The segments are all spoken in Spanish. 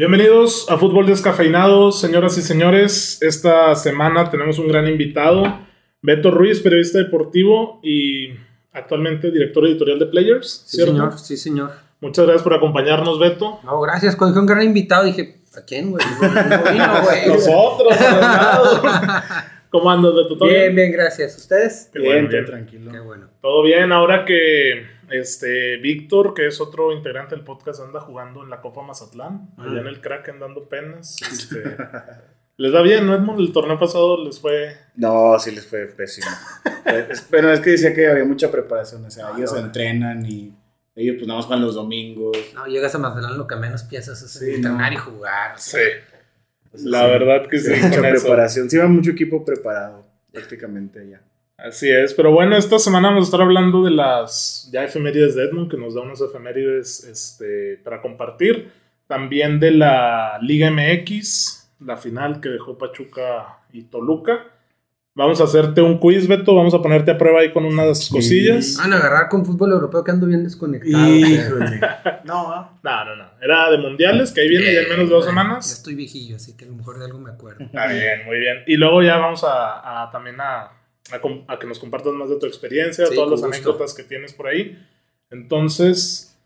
Bienvenidos a Fútbol Descafeinado, señoras y señores. Esta semana tenemos un gran invitado, Beto Ruiz, periodista deportivo y actualmente director editorial de Players. Sí, señor, sí, señor. Muchas gracias por acompañarnos, Beto. No, gracias. Cuando dije un gran invitado, dije, ¿a quién, güey? No, no vino, güey. Nosotros, ¿Cómo andas, Beto? ¿Todo Bien, bien, gracias. ¿Ustedes? Qué bueno, Bien, bien. tranquilo. Qué bueno. Todo bien, ahora que este Víctor, que es otro integrante del podcast, anda jugando en la Copa Mazatlán, Ah. allá en el Kraken dando penas. este, les va bien, ¿no, Edmond? El torneo pasado les fue... No, sí les fue pésimo. Pero es que decía que había mucha preparación. O sea, Ah, ellos no. entrenan y ellos pues nada más van los domingos. No, llegas a Mazatlán, lo que menos piensas es Sí, entrenar no. y jugar. o Sí, la Sí. verdad que sí. mucha preparación. Sí, va mucho equipo preparado prácticamente ya. Así es, pero bueno, esta semana vamos a estar hablando de las ya efemérides de Edmund, que nos da unas efemérides este, para compartir. También de la Liga MX, la final que dejó Pachuca y Toluca. Vamos a hacerte un quiz, Beto. Vamos a ponerte a prueba ahí con unas cosillas. Van a agarrar con fútbol europeo que ando bien desconectado. Híjole. No, ¿ah? No, no, no. Era de mundiales, que ahí viene ya en menos de dos Ya semanas. estoy viejillo, así que a lo mejor de algo me acuerdo. Está bien, muy bien. Y luego ya vamos a, a también a, a a que nos compartas más de tu experiencia, Sí, todas las gusto. anécdotas que tienes por ahí. Entonces,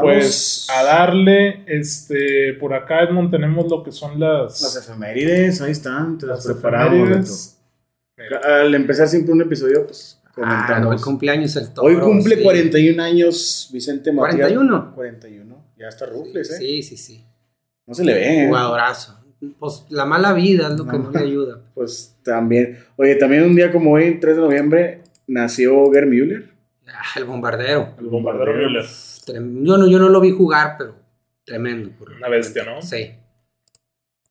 pues a darle, este, por acá Edmond tenemos lo que son las, Las efemérides, ahí están, te las, las preparamos. Al empezar siempre un episodio, pues Ah, comentamos. hoy cumpleaños el toro. Hoy cumple sí. 41 años Vicente Matías. 41. 41. Ya está rufles, ¿eh? Sí, sí, sí. No se le ve, ¿eh? Jugadorazo. Pues la mala vida es lo que No. le ayuda. Pues también. Oye, también un día como hoy, 3 de noviembre, nació Gerd Müller. Ah, el bombardero. El bombardero Müller. Yo no, yo no lo vi jugar, pero tremendo. por- Una bestia, ¿no? Sí.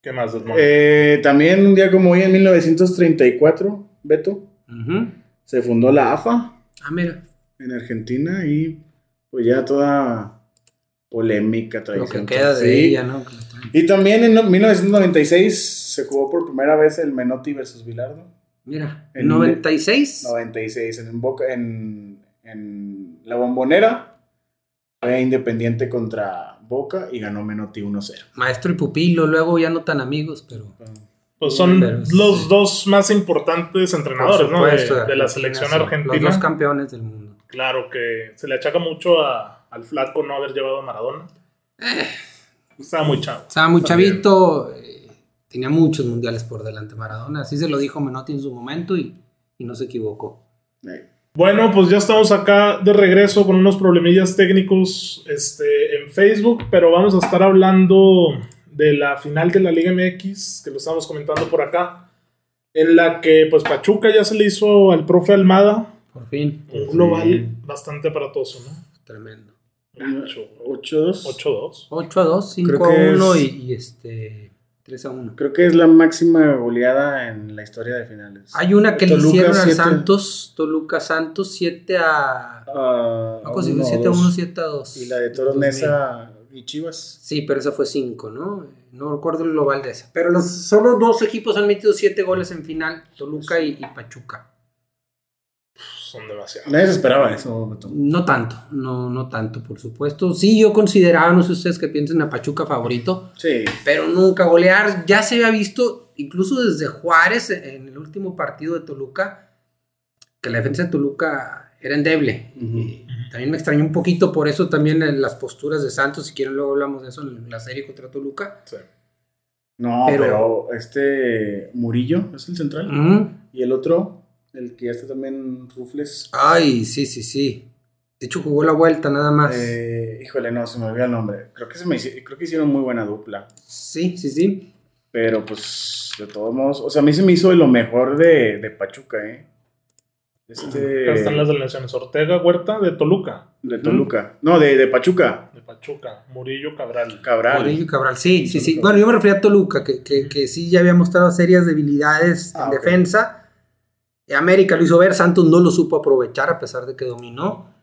¿Qué más? Eh, también un día como hoy, en 1934, Beto, Ujú. se fundó la AFA Ah, mira. en Argentina y pues ya toda polémica, Lo tradición. que queda de Sí. ella, ¿no? Y también en no- 1996 se jugó por primera vez el Menotti versus Bilardo. Mira. En- 96. 96 en, Boca, en, en la bombonera. Fue independiente contra Boca y ganó Menotti 1-0. Maestro y pupilo, luego ya no tan amigos, pero. Pues son pero sí. los dos más importantes entrenadores, por ¿no? De, supuesto, de la Argentina, selección sí, Los argentina. dos campeones del mundo. Claro que se le achaca mucho a- al flaco no haber llevado a Maradona. Estaba muy chavo. Estaba muy También. chavito. eh, tenía muchos mundiales por delante Maradona. Así se lo dijo Menotti en su momento y, y no se equivocó. Bueno, pues ya estamos acá de regreso con unos problemillas técnicos este, en Facebook, pero vamos a estar hablando de la final de la Liga MX, que lo estamos comentando por acá, en la que pues Pachuca ya se le hizo al profe Almada Por fin. un Sí. global bastante aparatoso, ¿no? Tremendo. Gacho. 8-2. 8-2. 8 a 2, 5 Creo a que 1 es- y, y este 3 a 1. Creo que es la máxima goleada en la historia de finales. Hay una que le Toluca, hicieron al Santos, Toluca Santos, 7 a. Ah, ¿Cómo se uno, 7 a 1, dos. 7 a 2. Y la de Toros Nesa y Chivas. Sí, pero esa fue 5, ¿no? No recuerdo el global de esa. Pero los, solo dos equipos han metido 7 goles en final: Toluca y, y Pachuca. Son demasiados. Nadie se esperaba eso, Beto. No tanto, no, no tanto, por supuesto. Sí, yo consideraba, no sé ustedes que piensen a Pachuca favorito, Sí. pero nunca golear. Ya se había visto, incluso desde Juárez, en el último partido de Toluca, que la defensa de Toluca era endeble. Y también me extrañó un poquito por eso también en las posturas de Santos, si quieren luego hablamos de eso en la serie contra Toluca. Sí. No, Pero- pero, este Murillo es el central. Y el otro, el que ya está también Rufles. Ay, sí, sí, sí. De hecho jugó la vuelta nada más. Eh, híjole, no, se me olvidó el nombre. Creo que, se me, creo que hicieron muy buena dupla. Sí, sí, sí. Pero pues, de todos modos, o sea, a mí se me hizo de lo mejor de, de Pachuca, ¿eh? Este. Acá están las delegaciones. Ortega Huerta de Toluca, De Toluca. No, de, de Pachuca. de Pachuca, Murillo Cabral. Cabral. Murillo Cabral, sí, sí, sí. Bueno, yo me refería a Toluca, que, que, que sí ya había mostrado serias debilidades Ah, en defensa. América lo hizo ver, Santos no lo supo aprovechar a pesar de que dominó.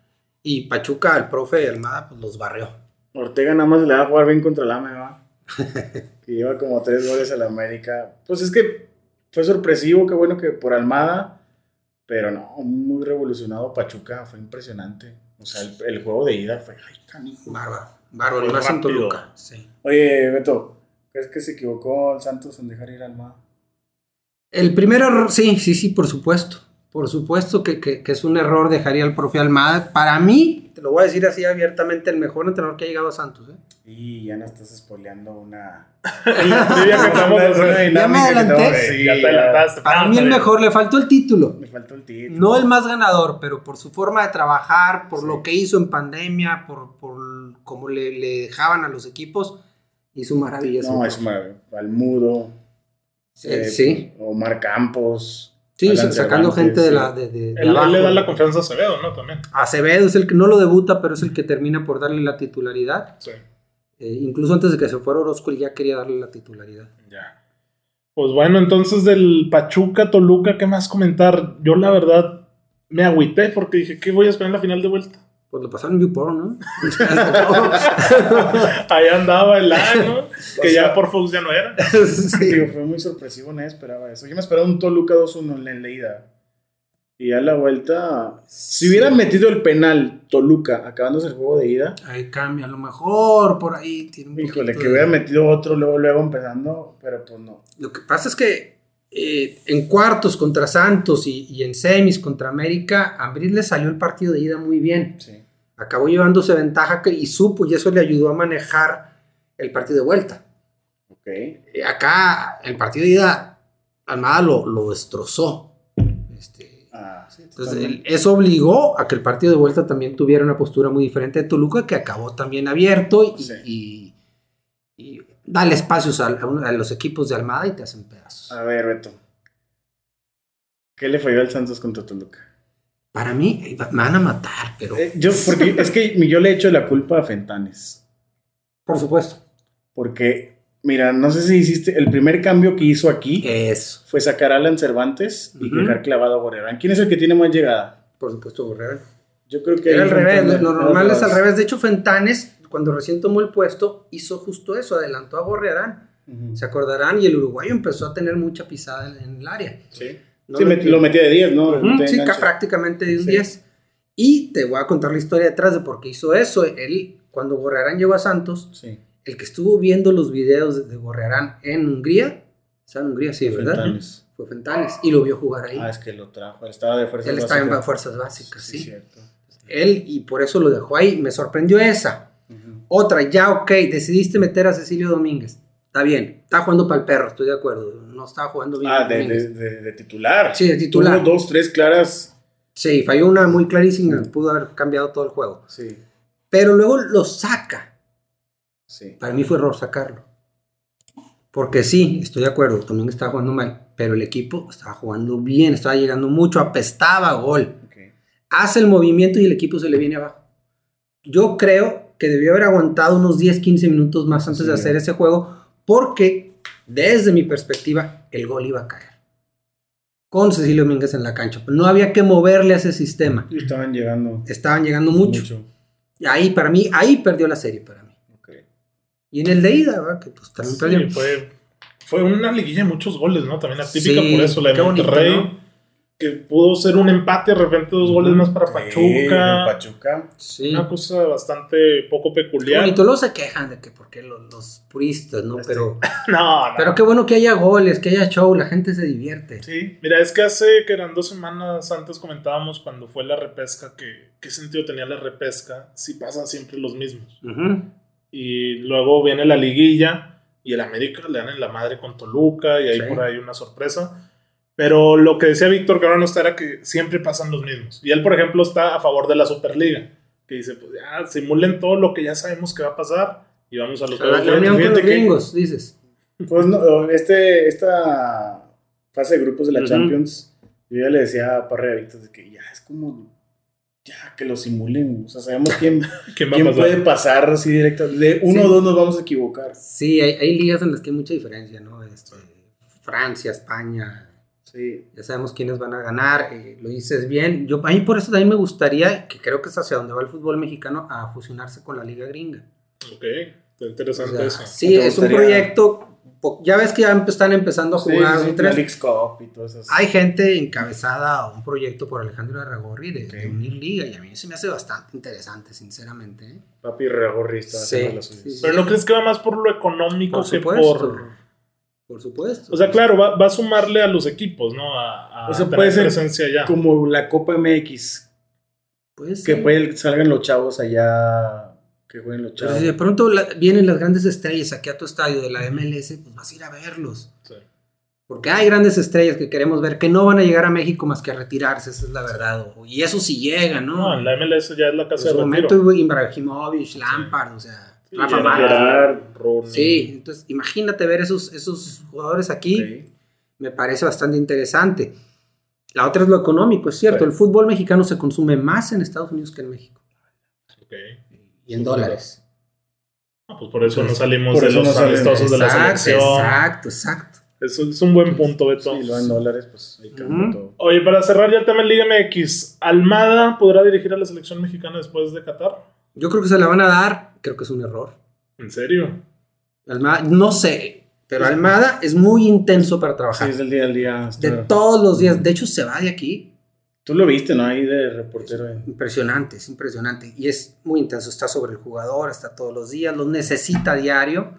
Y Pachuca, el profe Almada, pues los barrió. Ortega nada más le va a jugar bien contra la AME, ¿va? que lleva como tres goles a la América. Pues es que fue sorpresivo, qué bueno que por Almada. Pero no, muy revolucionado Pachuca, fue impresionante. O sea, el, el juego de ida fue, ay, canijo. Bárbaro, bárbaro, más en. Toluca. Sí. Oye, Beto, ¿Crees que se equivocó el Santos en dejar ir al Almada? El primer error, sí, sí, sí, por supuesto. Por supuesto que, que- que es un error dejar ir al profe Almada. Para mí, te lo voy a decir así abiertamente, el mejor entrenador que ha llegado a Santos. ¿eh? Y ya no estás spoileando una. Ya que adelanté. Sí, Sí, ya te ya. adelantaste. Para Ah, mí el mejor, le faltó el título. Me faltó el título. No el más ganador, pero por su forma de trabajar, por Sí. lo que hizo en pandemia, por, por cómo le, le dejaban a los equipos, hizo maravillas. No, es maravilloso. Almudo. Eh, sí, Omar Campos. sí, Alan sacando Cervantes, gente de la de, de- de Él, le da la confianza a Acevedo, ¿no? También. Acevedo es el que no lo debuta, pero es el que termina por darle la titularidad. Sí. Eh, incluso antes de que se fuera Orozco, él ya quería darle la titularidad. Ya. Pues bueno, entonces del Pachuca, Toluca, ¿qué más comentar? Yo la verdad me agüité porque dije, ¿qué voy a esperar en la final de vuelta? Pues lo pasaron en YouPorn, ¿no? Ahí andaba el año, que O sea- ya por Fox ya no era. Sí. Digo, fue muy sorpresivo, nadie esperaba eso. Yo me esperaba un Toluca 2-1 en la- ida. Y a la vuelta, si hubieran metido el penal Toluca acabándose el juego de ida, Ahí cambia, a lo mejor por ahí tiene un híjole, que de- hubiera metido otro luego, luego empezando, pero pues no. Lo que pasa es que eh, en cuartos contra Santos y, y en semis contra América, a Ambris le salió el partido de ida muy bien. Sí. Acabó llevándose ventaja que, y supo, y eso le ayudó a manejar el partido de vuelta. Ok. Eh, acá, el partido de ida, Almada lo, lo destrozó. Este, Ah, sí, entonces, eso obligó a que el partido de vuelta también tuviera una postura muy diferente de Toluca, que acabó también abierto y, Sí. y- y dale espacios a, a los equipos de Almada y te hacen pedazos. A ver, Beto. ¿Qué le falló al Santos contra Toluca? Para mí, me van a matar, pero Eh, yo, porque es que yo le echo la culpa a Fentanes. por supuesto. Porque, mira, no sé si hiciste, el primer cambio que hizo aquí Eso, fue sacar a Alan Cervantes y Ujú. dejar clavado a Gorrerán. ¿Quién es el que tiene más llegada? por supuesto, Borrell. Yo creo que... Era al revés, lo normal es al revés. De hecho, Fentanes, cuando recién tomó el puesto, hizo justo eso, adelantó a Gorrearán. Ujú. Se acordarán, y el uruguayo empezó a tener mucha pisada en, en el área. Sí, No Sí, lo- met- lo metía de 10, ¿no? Ujú, Metía sí, prácticamente de un Sí. 10. Y te voy a contar la historia detrás de por qué hizo eso. Él, cuando Gorrearán llegó a Santos, Sí. el que estuvo viendo los videos de, Gorrearán en Hungría, ¿sabe en Hungría? Sí, ¿verdad? Fentanes. Fue Fentanes, y lo vio jugar ahí. Ah, es que lo trajo. Estaba de fuerza Él estaba en fuerzas básicas, sí. cierto. Él, y por eso lo dejó ahí. Me sorprendió esa. Ujú. Otra, ya ok, decidiste meter a Cecilio Domínguez. Está bien, está jugando para el perro, estoy de acuerdo. No estaba jugando bien. Ah, de, de, de- de titular. Sí, de titular. Tuvo dos, tres claras. Sí, falló una muy clarísima, pudo haber cambiado todo el juego. Sí, Pero luego lo saca. sí. Para mí fue error sacarlo. Porque sí, estoy de acuerdo, también estaba jugando mal, pero el equipo estaba jugando bien, estaba llegando mucho, apestaba a gol. Ok. Hace el movimiento y el equipo se le viene abajo. Yo creo que debió haber aguantado unos 10, 15 minutos más antes Sí. de hacer ese juego, porque desde mi perspectiva, el gol iba a caer. Con Cecilio Domínguez en la cancha. No había que moverle a ese sistema. Y Estaban llegando Estaban llegando mucho. Y ahí, para mí, ahí perdió la serie para mí. Y en el de ida, ¿verdad? Que pues también Sí, perdió. fue, fue una liguilla de muchos goles, ¿no? También atípica Sí, por eso, la de bonito, Monterrey. ¿no? Que pudo ser un empate, de repente dos goles más para Sí, Pachuca. Pachuca. Sí. Una cosa bastante poco peculiar. bonito. Luego se quejan de que porque los, los puristas, ¿no? Este- Pero, No, no. pero qué bueno que haya goles, que haya show, la gente se divierte. Sí, mira, es que hace que eran dos semanas antes comentábamos cuando fue la repesca que qué sentido tenía la repesca si pasan siempre los mismos. Ujú. Y luego viene la liguilla y el América le dan en la madre con Toluca y ahí Sí. por ahí una sorpresa. Pero lo que decía Víctor que ahora no está era que siempre pasan los mismos. Y él, por ejemplo, está a favor de la Superliga. Que dice, pues ya, simulen todo lo que ya sabemos que va a pasar y vamos a los La, la juegos unión con fíjate los que- gringos, dices. Pues no, este, esta fase de grupos de la Ujú. Champions, yo ya le decía a a Víctor de que ya es como, ya que lo simulen, o sea, sabemos quién, ¿Quién va a quién pasar? puede pasar así directo, de uno Sí. o dos nos vamos a equivocar. Sí, hay, hay ligas en las que hay mucha diferencia, ¿no? Este, Francia, España, Sí, ya sabemos quiénes van a ganar, eh, lo dices bien. Yo, a mí por eso también me gustaría, que creo que es hacia donde va el fútbol mexicano, a fusionarse con la liga gringa. Ok, está interesante O sea, eso. sí, ¿Te es un proyecto ya ves que ya están empezando a jugar sí, un la tres. Leagues Cup y todas esas. Hay gente encabezada a un proyecto por Alejandro Arragorri de, de Ok. unir liga y a mí se me hace bastante interesante, sinceramente. ¿eh? Papi las suyas. sí, sí. Pero ¿no crees que va más por lo económico Por que supuesto. por... Por supuesto. O sea, claro, va, va a sumarle a los equipos, ¿no? A, a O sea, tener puede ser presencia ya. Como la Copa MX, Pues, que sí. puede, salgan los chavos allá, que jueguen los Pero chavos. si de pronto la- vienen las grandes estrellas aquí a tu estadio de la MLS, pues vas a ir a verlos. Sí. Porque hay grandes estrellas que queremos ver que no van a llegar a México más que a retirarse, esa es la verdad. Y eso sí llega, ¿no? No, en la MLS ya es la en casa su de momento retiro. Ibrahimovic, Lampard, o sea, Rafa Márquez. Sí, entonces imagínate ver esos, esos jugadores aquí, Sí. me parece bastante interesante. La otra es lo económico, es cierto, Sí. el fútbol mexicano se consume más en Estados Unidos que en México. Ok. Y en Sí, dólares. Ah, pues por eso no salimos por de eso los no amistosos de la selección. Exacto, exacto. Es un buen punto, Beto. Sí, lo en dólares, pues ahí cambia Ujú. todo. Oye, para cerrar ya el tema en Liga MX, ¿Almada podrá dirigir a la selección mexicana después de Qatar? Yo creo que se la van a dar, creo que es un error. ¿En serio? Almada, no sé, pero Almada es muy intenso para Sí, trabajar. es del día al día. de todos los días, de hecho se va de aquí. Tú lo viste, ¿no? Ahí de reportero. eh. Impresionante, es impresionante. Y es muy intenso, está sobre el jugador, está todos los días, lo necesita a diario.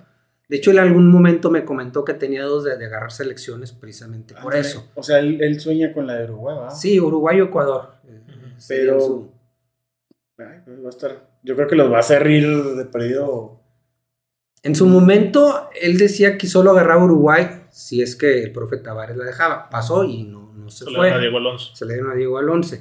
De hecho, él en algún momento me comentó que tenía dos de, de agarrar selecciones precisamente por Ándale. eso. O sea, él, él sueña con la de Uruguay, ¿va? Sí, Uruguay o Ecuador. eh, Pero- su- Ay, pues va a estar. Yo creo que los va a hacer ir de perdido. En su momento, él decía que solo agarraba Uruguay si es que el profe Tavares la dejaba. Pasó y no, no se Se le fue. a Diego Alonso. Se le dieron a Diego Alonso.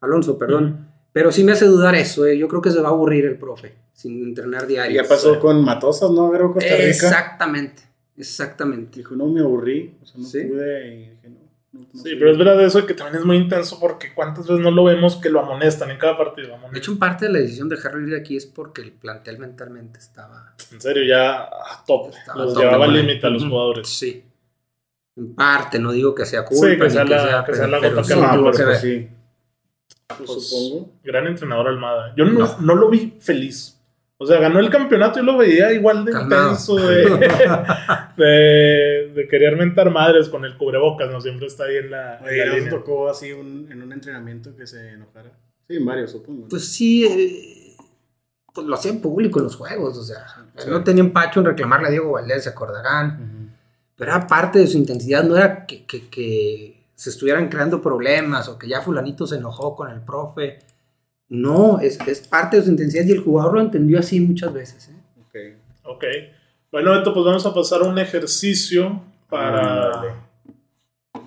Alonso, perdón. Pero sí me hace dudar eso. eh. Yo creo que se va a aburrir el profe sin entrenar Y diario. ya pasó con Matosas, ¿no? Agarró Costa Rica. Exactamente. Exactamente. Dijo, no, me aburrí. O sea, no Sí. pude. Y dije, no. No, no Sí, sé. pero es verdad eso de que también es muy intenso porque cuántas veces no lo vemos que lo amonestan en cada partido. amonestan. De hecho, en parte de la decisión de dejarlo ir de aquí es porque el plantel mentalmente estaba. En serio, ya a tope. Estaba Los llevaba al límite a los jugadores. Sí. En parte, no digo que sea culpa. Sí, que sea la- que sea la gota sí que No, tuvo pues, pues, sí. Pues, Pues, supongo. Gran entrenador Almada. Yo no, No. no lo vi feliz. O sea, ganó el campeonato y lo veía igual de Calmado. intenso de, de, de querer mentar madres con el cubrebocas, ¿no? Siempre está ahí en la, en Oye, la ¿no te línea. tocó así un, en un entrenamiento que se enojara? Sí, en varios, supongo. ¿no? Pues sí, eh, pues lo hacían público en los juegos. O sea, Sí. no tenía empacho en reclamarle a Diego Valdés, se acordarán. Pero era parte de su intensidad, no era que, que- que se estuvieran creando problemas o que ya fulanito se enojó con el profe. No, es, es parte de su intensidad y el jugador lo entendió así muchas veces. ¿eh? Ok. Ok. Bueno, Beto, pues vamos a pasar a un ejercicio para,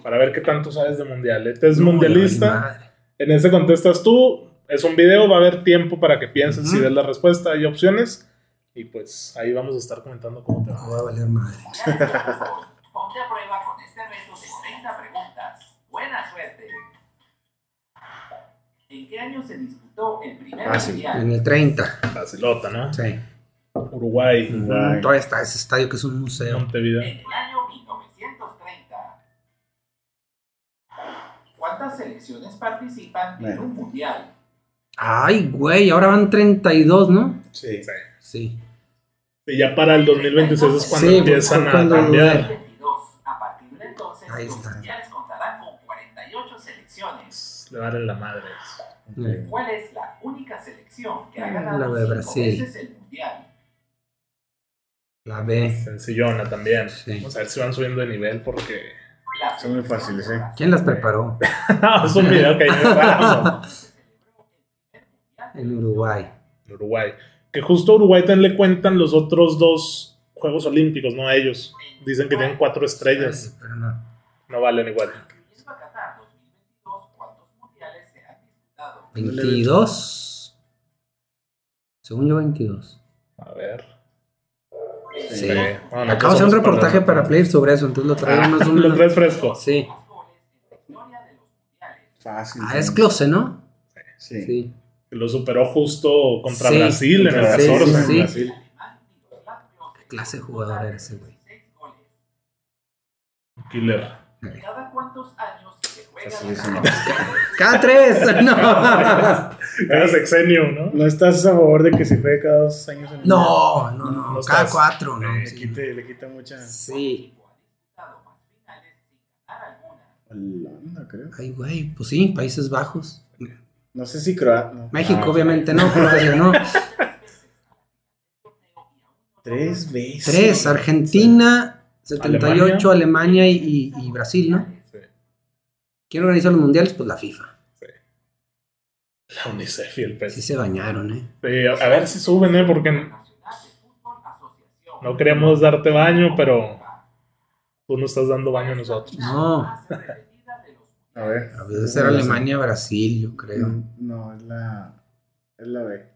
para ver qué tanto sabes de mundial. Este es No, mundialista. En este contestas tú. Es un video, va a haber tiempo para que pienses si Ujú. des la respuesta. Hay opciones. Y pues ahí vamos a estar comentando cómo te va. No va a valer madre. Ponte a prueba con este reto de 30 preguntas. Buena suerte. ¿En qué año se disputó el primer Ah, sí. mundial? En el 30. Facilota, ¿no? Sí. Uruguay, Uruguay. Todavía está ese estadio que es un museo. Montevideo. En el año 1930. ¿Cuántas selecciones participan en un mundial? Ay, güey, ahora van 32, ¿no? Sí. Sí. Y ya para el 2026 es cuando Sí, empiezan a cambiar. 22. A partir de entonces, Ahí los está. mundiales contarán con 48 selecciones. Le valen la madre. ¿Cuál es la única selección que ha ganado la de cinco Brasil. veces el mundial? La B. Sencillona también. Sí. Vamos a ver si van subiendo de nivel porque. La Son muy fáciles, ¿eh? ¿Quién las preparó? no, es un video que hay en Uruguay. en Uruguay. Que justo a Uruguay también le cuentan los otros dos Juegos Olímpicos, no a ellos. Dicen que tienen cuatro estrellas. Pero no. No valen igual. 22. Según yo, 22. A ver. Sí. Bueno, Acabo de hacer un reportaje para- para Player sobre eso, entonces lo traigo más o Lo traes fresco. Sí. Más goles en la historia de los mundiales. Fácil. Ah, es Close, ¿no? Sí. Sí. Lo superó justo contra Sí, Brasil en el Contra sí, 14. sí, en sí. Brasil. Qué clase de jugador era ese güey. 16 goles. Killer. ¿Cada cuántos años se juega Facilísimo. la Cada tres. No. Era sexenio, ¿no? ¿No estás a favor de que se juegue cada dos años en el No, no, no. No Cada estás. cuatro, ¿no? Le, Sí. quita, le quita mucha. Sí. Holanda, creo. Ay, güey, pues sí, Países Bajos. No sé si Croacia. no. México, Ah, obviamente no, Croacia no. Tres veces. Tres, Argentina, 78, Alemania, y, y- y Brasil, ¿no? Sí, ¿Quién organiza los mundiales? Pues la FIFA. sí. La UNICEF y el Sí PES. se bañaron, ¿eh? Sí, a, a ver si suben, ¿eh? Porque no queríamos darte baño, pero tú nos estás dando baño a nosotros. No, A ver. a veces ser Alemania, Brasil, yo creo. Mm, No, es la. Es la B.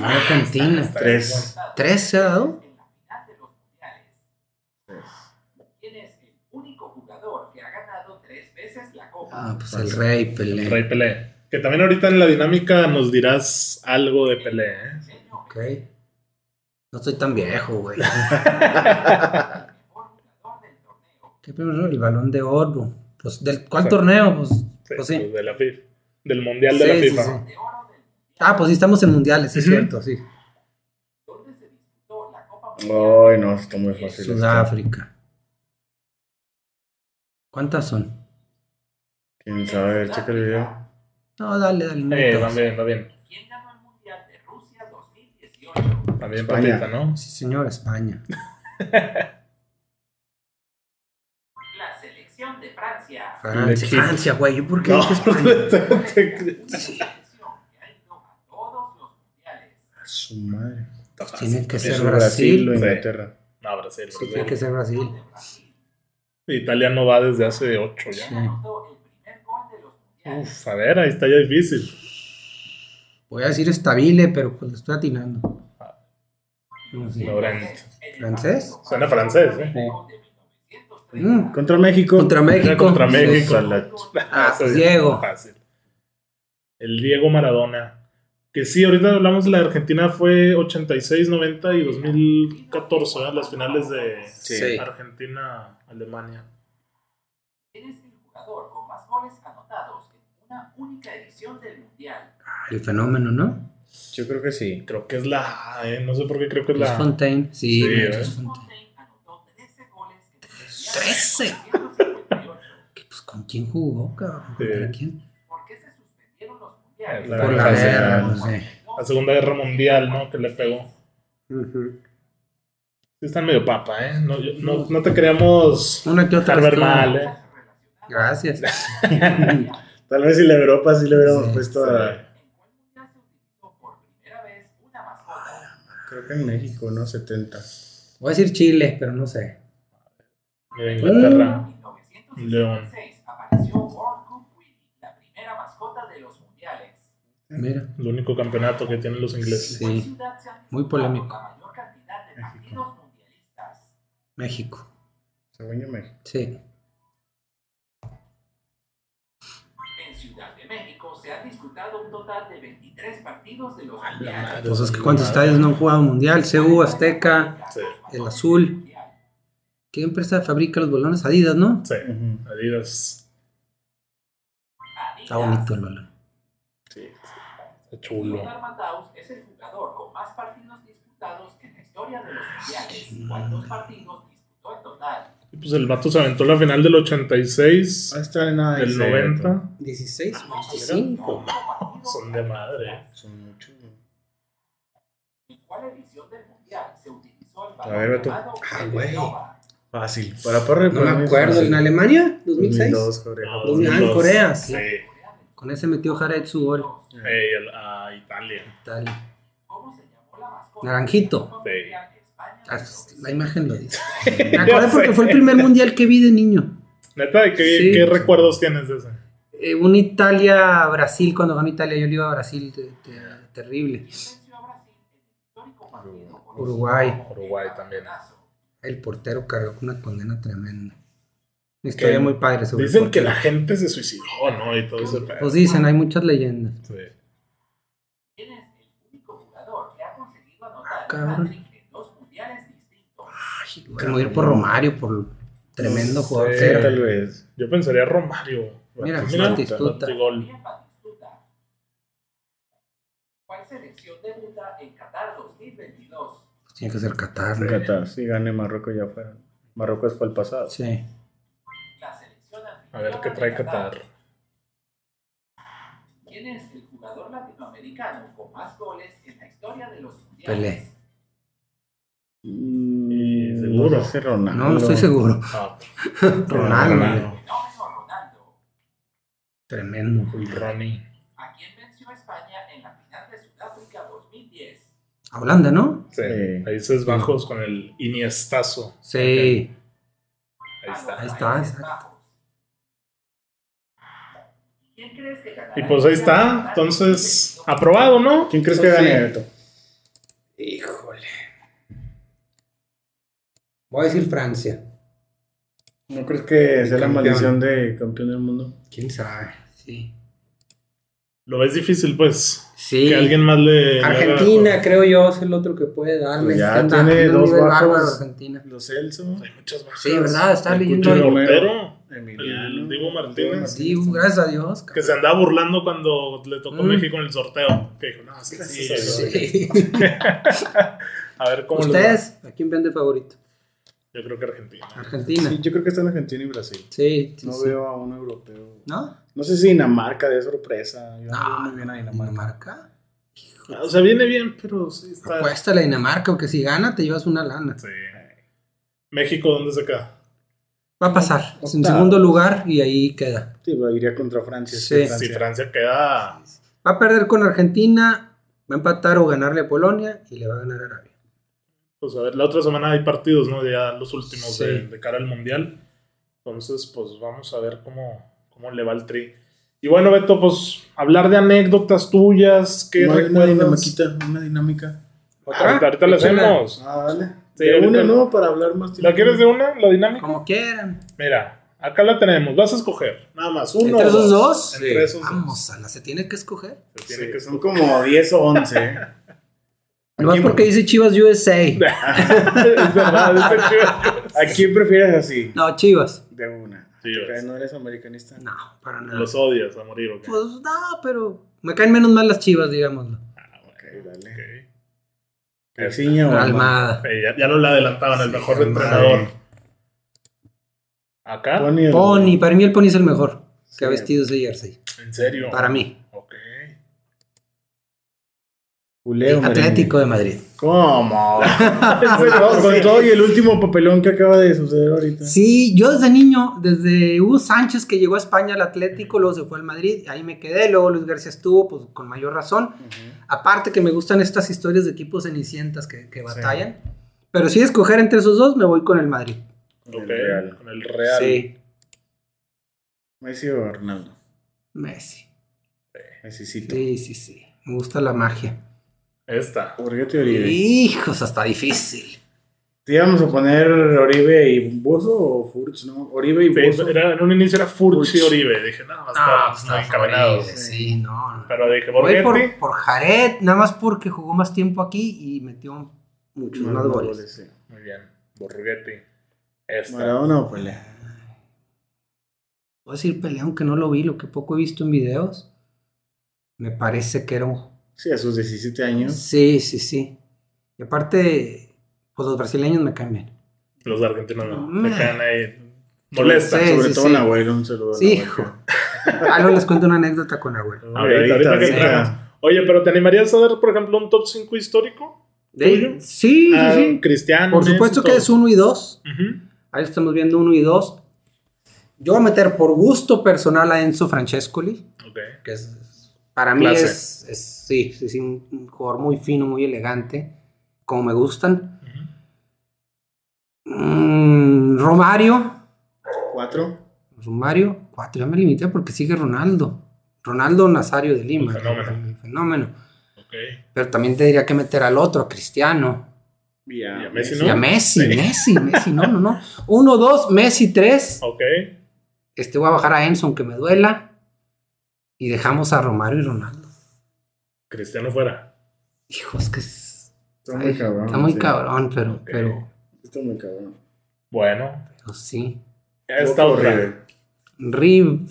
No, Argentina. Tres. ¿Tres se ha dado? en la final de los mundiales. Tres. ¿Quién es el único jugador que ha ganado tres veces la Copa? Ah, pues el Rey Pelé. Rey Pelé. Que también ahorita en la dinámica nos dirás algo de Pelé, ¿eh? Ok. No estoy tan viejo, güey. El. ¿Qué primero? El balón de oro. Pues, ¿del cuál torneo? Pues, Sí, pues sí. pues de la FIFA. Del Mundial de la Sí, FIFA. De del mundial. Ah, pues sí, estamos en mundiales, es Ujú. cierto, sí. ¿Dónde se disputó la Copa Mundial? Ay, no, está muy fácil. esto. Sudáfrica. ¿Cuántas son? Quién sabe, a ver, checa el video. No, dale, dale. no Eh, va bien, va bien. ¿Quién ganó el Mundial de Rusia 2018? También España. patita, ¿no? Sí, señor, España. La selección de Francia. Francia. Francia, güey. ¿Yo por qué No, España? Una selección que ha ido a todos los mundiales. A su madre. Fácil. Tiene que ¿Es ser Brasil o. Inglaterra? No, Brasil. Sí, Brasil. tiene que ser Brasil. Italia no va desde hace ocho ya. Sí. Anotó el primer gol de los mundiales. Uf, a ver, ahí está ya difícil. Voy a decir estabile, pero pues le estoy atinando. No sé. Laurent. ¿Francés? Suena francés, ¿eh? Mm, Contra México. Contra México. contra México. Ah, Diego. Fácil. El Diego Maradona. Que sí, ahorita hablamos de la Argentina, fue 86, 90 y 2014, ¿eh? las finales de Sí. Argentina-Alemania. ¿Quién es el jugador con más goles anotados en una única edición del mundial? El fenómeno, ¿no? Yo creo que sí. Creo que es la ¿eh? no sé por qué creo que es la. Fontaine. Sí, Sí, ¿eh? Fontaine. Fontaine anotó 13 goles en el mundial ¡Trece! de 1958. ¿Qué, Pues con quién jugó, cabrón. Sí. ¿Contra quién? ¿Por qué se suspendieron los mundiales? La Por la guerra, no sé. La Segunda Guerra Mundial, ¿no? Que le pegó. Sí están medio papa, ¿eh? No, yo- no, no te queríamos Una que otra. dejar ver mal, ¿eh? Gracias. Tal vez si la Europa sí le hubiéramos Sí, puesto sí. a. Creo que en México, ¿no? 70. Voy a decir Chile, pero no sé. De Inglaterra. En León. 1966 apareció World Cup Willy, la primera mascota de los mundiales. Mira. El único campeonato que tienen los ingleses. Sí. ¿En cuál ciudad se han Muy polémico. México. Según yo, México. Sí. Se han disputado un total de 23 partidos de los mundiales. madre. Pues es que cuántos estadios no han jugado mundial. CU, Azteca, Sí. el Azul. ¿Qué empresa fabrica los balones? Adidas, ¿no? Sí. Ujú. Adidas. Está bonito el balón. Sí. Está chulo. Matthaus es el jugador con más partidos disputados en la historia de los mundiales. ¿Cuántos partidos disputó en total? Y pues el vato se aventó la final del 86, Ah, está en nada. del dice, 90. 16, Mira, 25. Son de madre. Son muchos. ¿En cuál edición del mundial se utilizó el A balón ver, Beto. Ah, güey. Fácil. Para Porre, No me acuerdo. ¿En Alemania? ¿2006? 2002, Corea. No, Dos mil- ah, en 2002. Corea, sí. Sí. Con ese metió Jared su gol. Ey, el- a Italia. Tal. ¿Cómo se llamó la mascota? Naranjito. del La imagen lo dice. 96? Me acordé porque fue el primer mundial que vi de niño. Neta, ¿de qué, Sí. qué recuerdos tienes de ese? Eh, un Italia-Brasil, cuando ganó Italia, yo le iba a Brasil, te- te- terrible. ¿Quién venció a Brasil en el histórico partido por Uruguay. Uruguay también. El portero cargó con una condena tremenda. Una historia muy padre sobre Dicen que la gente se suicidó, ¿no? Y todo pedo. Pues dicen, hay muchas leyendas. Sí. ¿Quién es el único jugador que ha conseguido anotar Que morir por Romario, por Tremendo jugador. sé, tal vez. Yo pensaría Romario. Mira, Mira, Batistuta. ¿Cuál selección debuta en Qatar 2022? Pues tiene que ser Qatar. ¿no? Qatar, si gane Marruecos ya fueron. Marruecos fue el pasado. Sí. La selección A ver qué trae de Qatar. ¿Quién es el jugador latinoamericano con más goles en la historia de los mundiales? Pelé. Mm, seguro. no sé, Ronaldo. No, no estoy seguro. Ah, Ronaldo. Ronaldo. Fenómeno Ronaldo. Tremendo. Ronnie. ¿A quién venció España en la final de Sudáfrica 2010? A Holanda, ¿no? Sí. Sí. Países Bajos con el Iniestazo. Sí. Ahí está. Ahí está, exacto. Bajos. ¿Quién crees que ganará Y pues ahí está. Entonces, 2022? aprobado, ¿no? ¿Quién crees que Sí. gane Beto? Híjole. Voy a decir Francia. ¿No crees que sea la maldición de campeón del mundo? ¿Quién sabe? Sí. Lo ves difícil, pues. Sí. Que alguien más le. le haga- Argentina, creo yo, es el otro que puede darle. Pues ya tiene dos bajos. bárbaro Argentina. Los Celso. Hay muchas bajas. Sí, ¿verdad? Está El leyendo. Romero. Portero. Emiliano. El Diego Martínez. Sí, gracias a Dios. Que se andaba burlando cuando le tocó Mm. México en el sorteo. Que dijo, no, sí, sí, Sí. A ver cómo. ¿Ustedes? ¿A quién ven de favorito? Yo creo que Argentina. Argentina. Sí, yo creo que está en Argentina y Brasil. Sí, sí, No sí. veo a un europeo. ¿No? No sé si Dinamarca de sorpresa. Yo no, No, veo muy bien a Dinamarca. Dinamarca. O sea, viene bien, pero sí está. Cuesta la Dinamarca, aunque si gana te llevas una lana. Sí. México, ¿dónde se queda? Va a pasar. Es en segundo lugar y ahí queda. Sí, pero iría contra Francia. es Sí. Si Francia queda. Va a perder con Argentina, va a empatar o ganarle a Polonia y le va a ganar a Arabia. Pues a ver, la otra semana hay partidos, ¿no? Ya los últimos Sí. de, de cara al mundial. Entonces, pues vamos a ver cómo, cómo le va el tri. Y bueno, Beto, pues hablar de anécdotas tuyas. ¿Qué Una, una recuerdas? dinamiquita, una dinámica. Ahorita, ahorita la hacemos. Ah, dale. Sí, de una, ¿no? Para hablar más tiempo. ¿La quieres de una, la dinámica? Como quieran. Mira, acá la tenemos. Vas a escoger. Nada más. Uno ¿Entre esos dos? Entre Sí. esos dos. Vamos, a la se tiene que escoger. Se tiene Sí, que son escoger. como 10 o 11. Nomás Aquí- porque dice Chivas USA. es verdad, es el chido. ¿A quién prefieres así? No, Chivas. De una. Chivas. No eres americanista. No, para nada. Los odias a morir, ¿ok? Pues no, pero me caen menos mal las Chivas, digámoslo. Ah, Ok, dale. ok. Caixinha o Almada? Ya, ya lo adelantaban, el Sí, mejor madre. entrenador. Acá, Pony. o- Pony, para mí el Pony es el mejor que ha Sí. vestido ese jersey. en serio. Para mí. Ok. Culeo, Atlético de Madrid. ¿Cómo? con, todo, con todo y el último papelón que acaba de suceder ahorita. Sí, yo desde niño, desde Hugo Sánchez que llegó a España al Atlético, luego se fue al Madrid, ahí me quedé, luego Luis García estuvo, pues con mayor razón. Aparte que me gustan estas historias de equipos cenicientas que, que batallan. Pero si escoger entre esos dos, me voy con el Madrid. Con el Real. Con el Real. Sí, Messi o Ronaldo. Messi. Messicito. Sí, sí, sí. Me gusta la magia. Esta. Urguete Oribe. Hijos, hasta difícil. ¿Te íbamos a poner Oribe y Bozo o Furch, no? Oribe y Bozo. Era, en un inicio era Furch y. Oribe. Dije, no, a No, pues, está encaminado. Oribe, Sí, no. no. Pero dije, Voy Borghetti. por, por Jared, nada más porque jugó más tiempo aquí y metió muchos más, goles. sí. Muy bien. Borghetti. Esta. Maradona o Pelé. Puedo decir pelea, aunque no lo vi, lo que poco he visto en videos. Me parece que era un... Sí, a sus 17 años. Sí, sí, sí. Y aparte, pues los brasileños me caen bien. Los argentinos no. Mm. Me quedan ahí. Molestan. Sí, Sobre sí, todo sí. Nahuel, un saludo. a Sí, Nahuel. hijo. Luego les cuento una anécdota con Agüero. Ahorita, ahorita que. Oye, pero ¿te animarías a dar, por ejemplo, un top 5 histórico? ¿Tuyo? Sí, sí, Ah, sí. Cristiano. Por supuesto que es uno y dos. Ujú. Ahí estamos viendo uno y dos. Yo voy a meter por gusto personal a Enzo Francescoli, Ok. que es, para mí es- sí, sí, sí, un, un jugador muy fino, muy elegante, como me gustan. Mm, Romario, Cuatro. Romario, cuatro, ya me limité porque sigue Ronaldo. Ronaldo Nazario de Lima. El fenómeno. el fenómeno. Pero también te diría que meter al otro, a Cristiano. Y a, Y a Messi, Y ¿no? a Messi, Sí. Messi, Messi, no, no, no. Uno, dos, Messi, tres. Ok. Este voy a bajar a Enzo aunque me duela. Y dejamos a Romario y Ronaldo. Cristiano fuera. Hijo, es que es- Está muy ay, cabrón. Está muy sí. cabrón, pero, Ok. pero Está muy cabrón. Bueno, Pero sí. esta. River. Riv.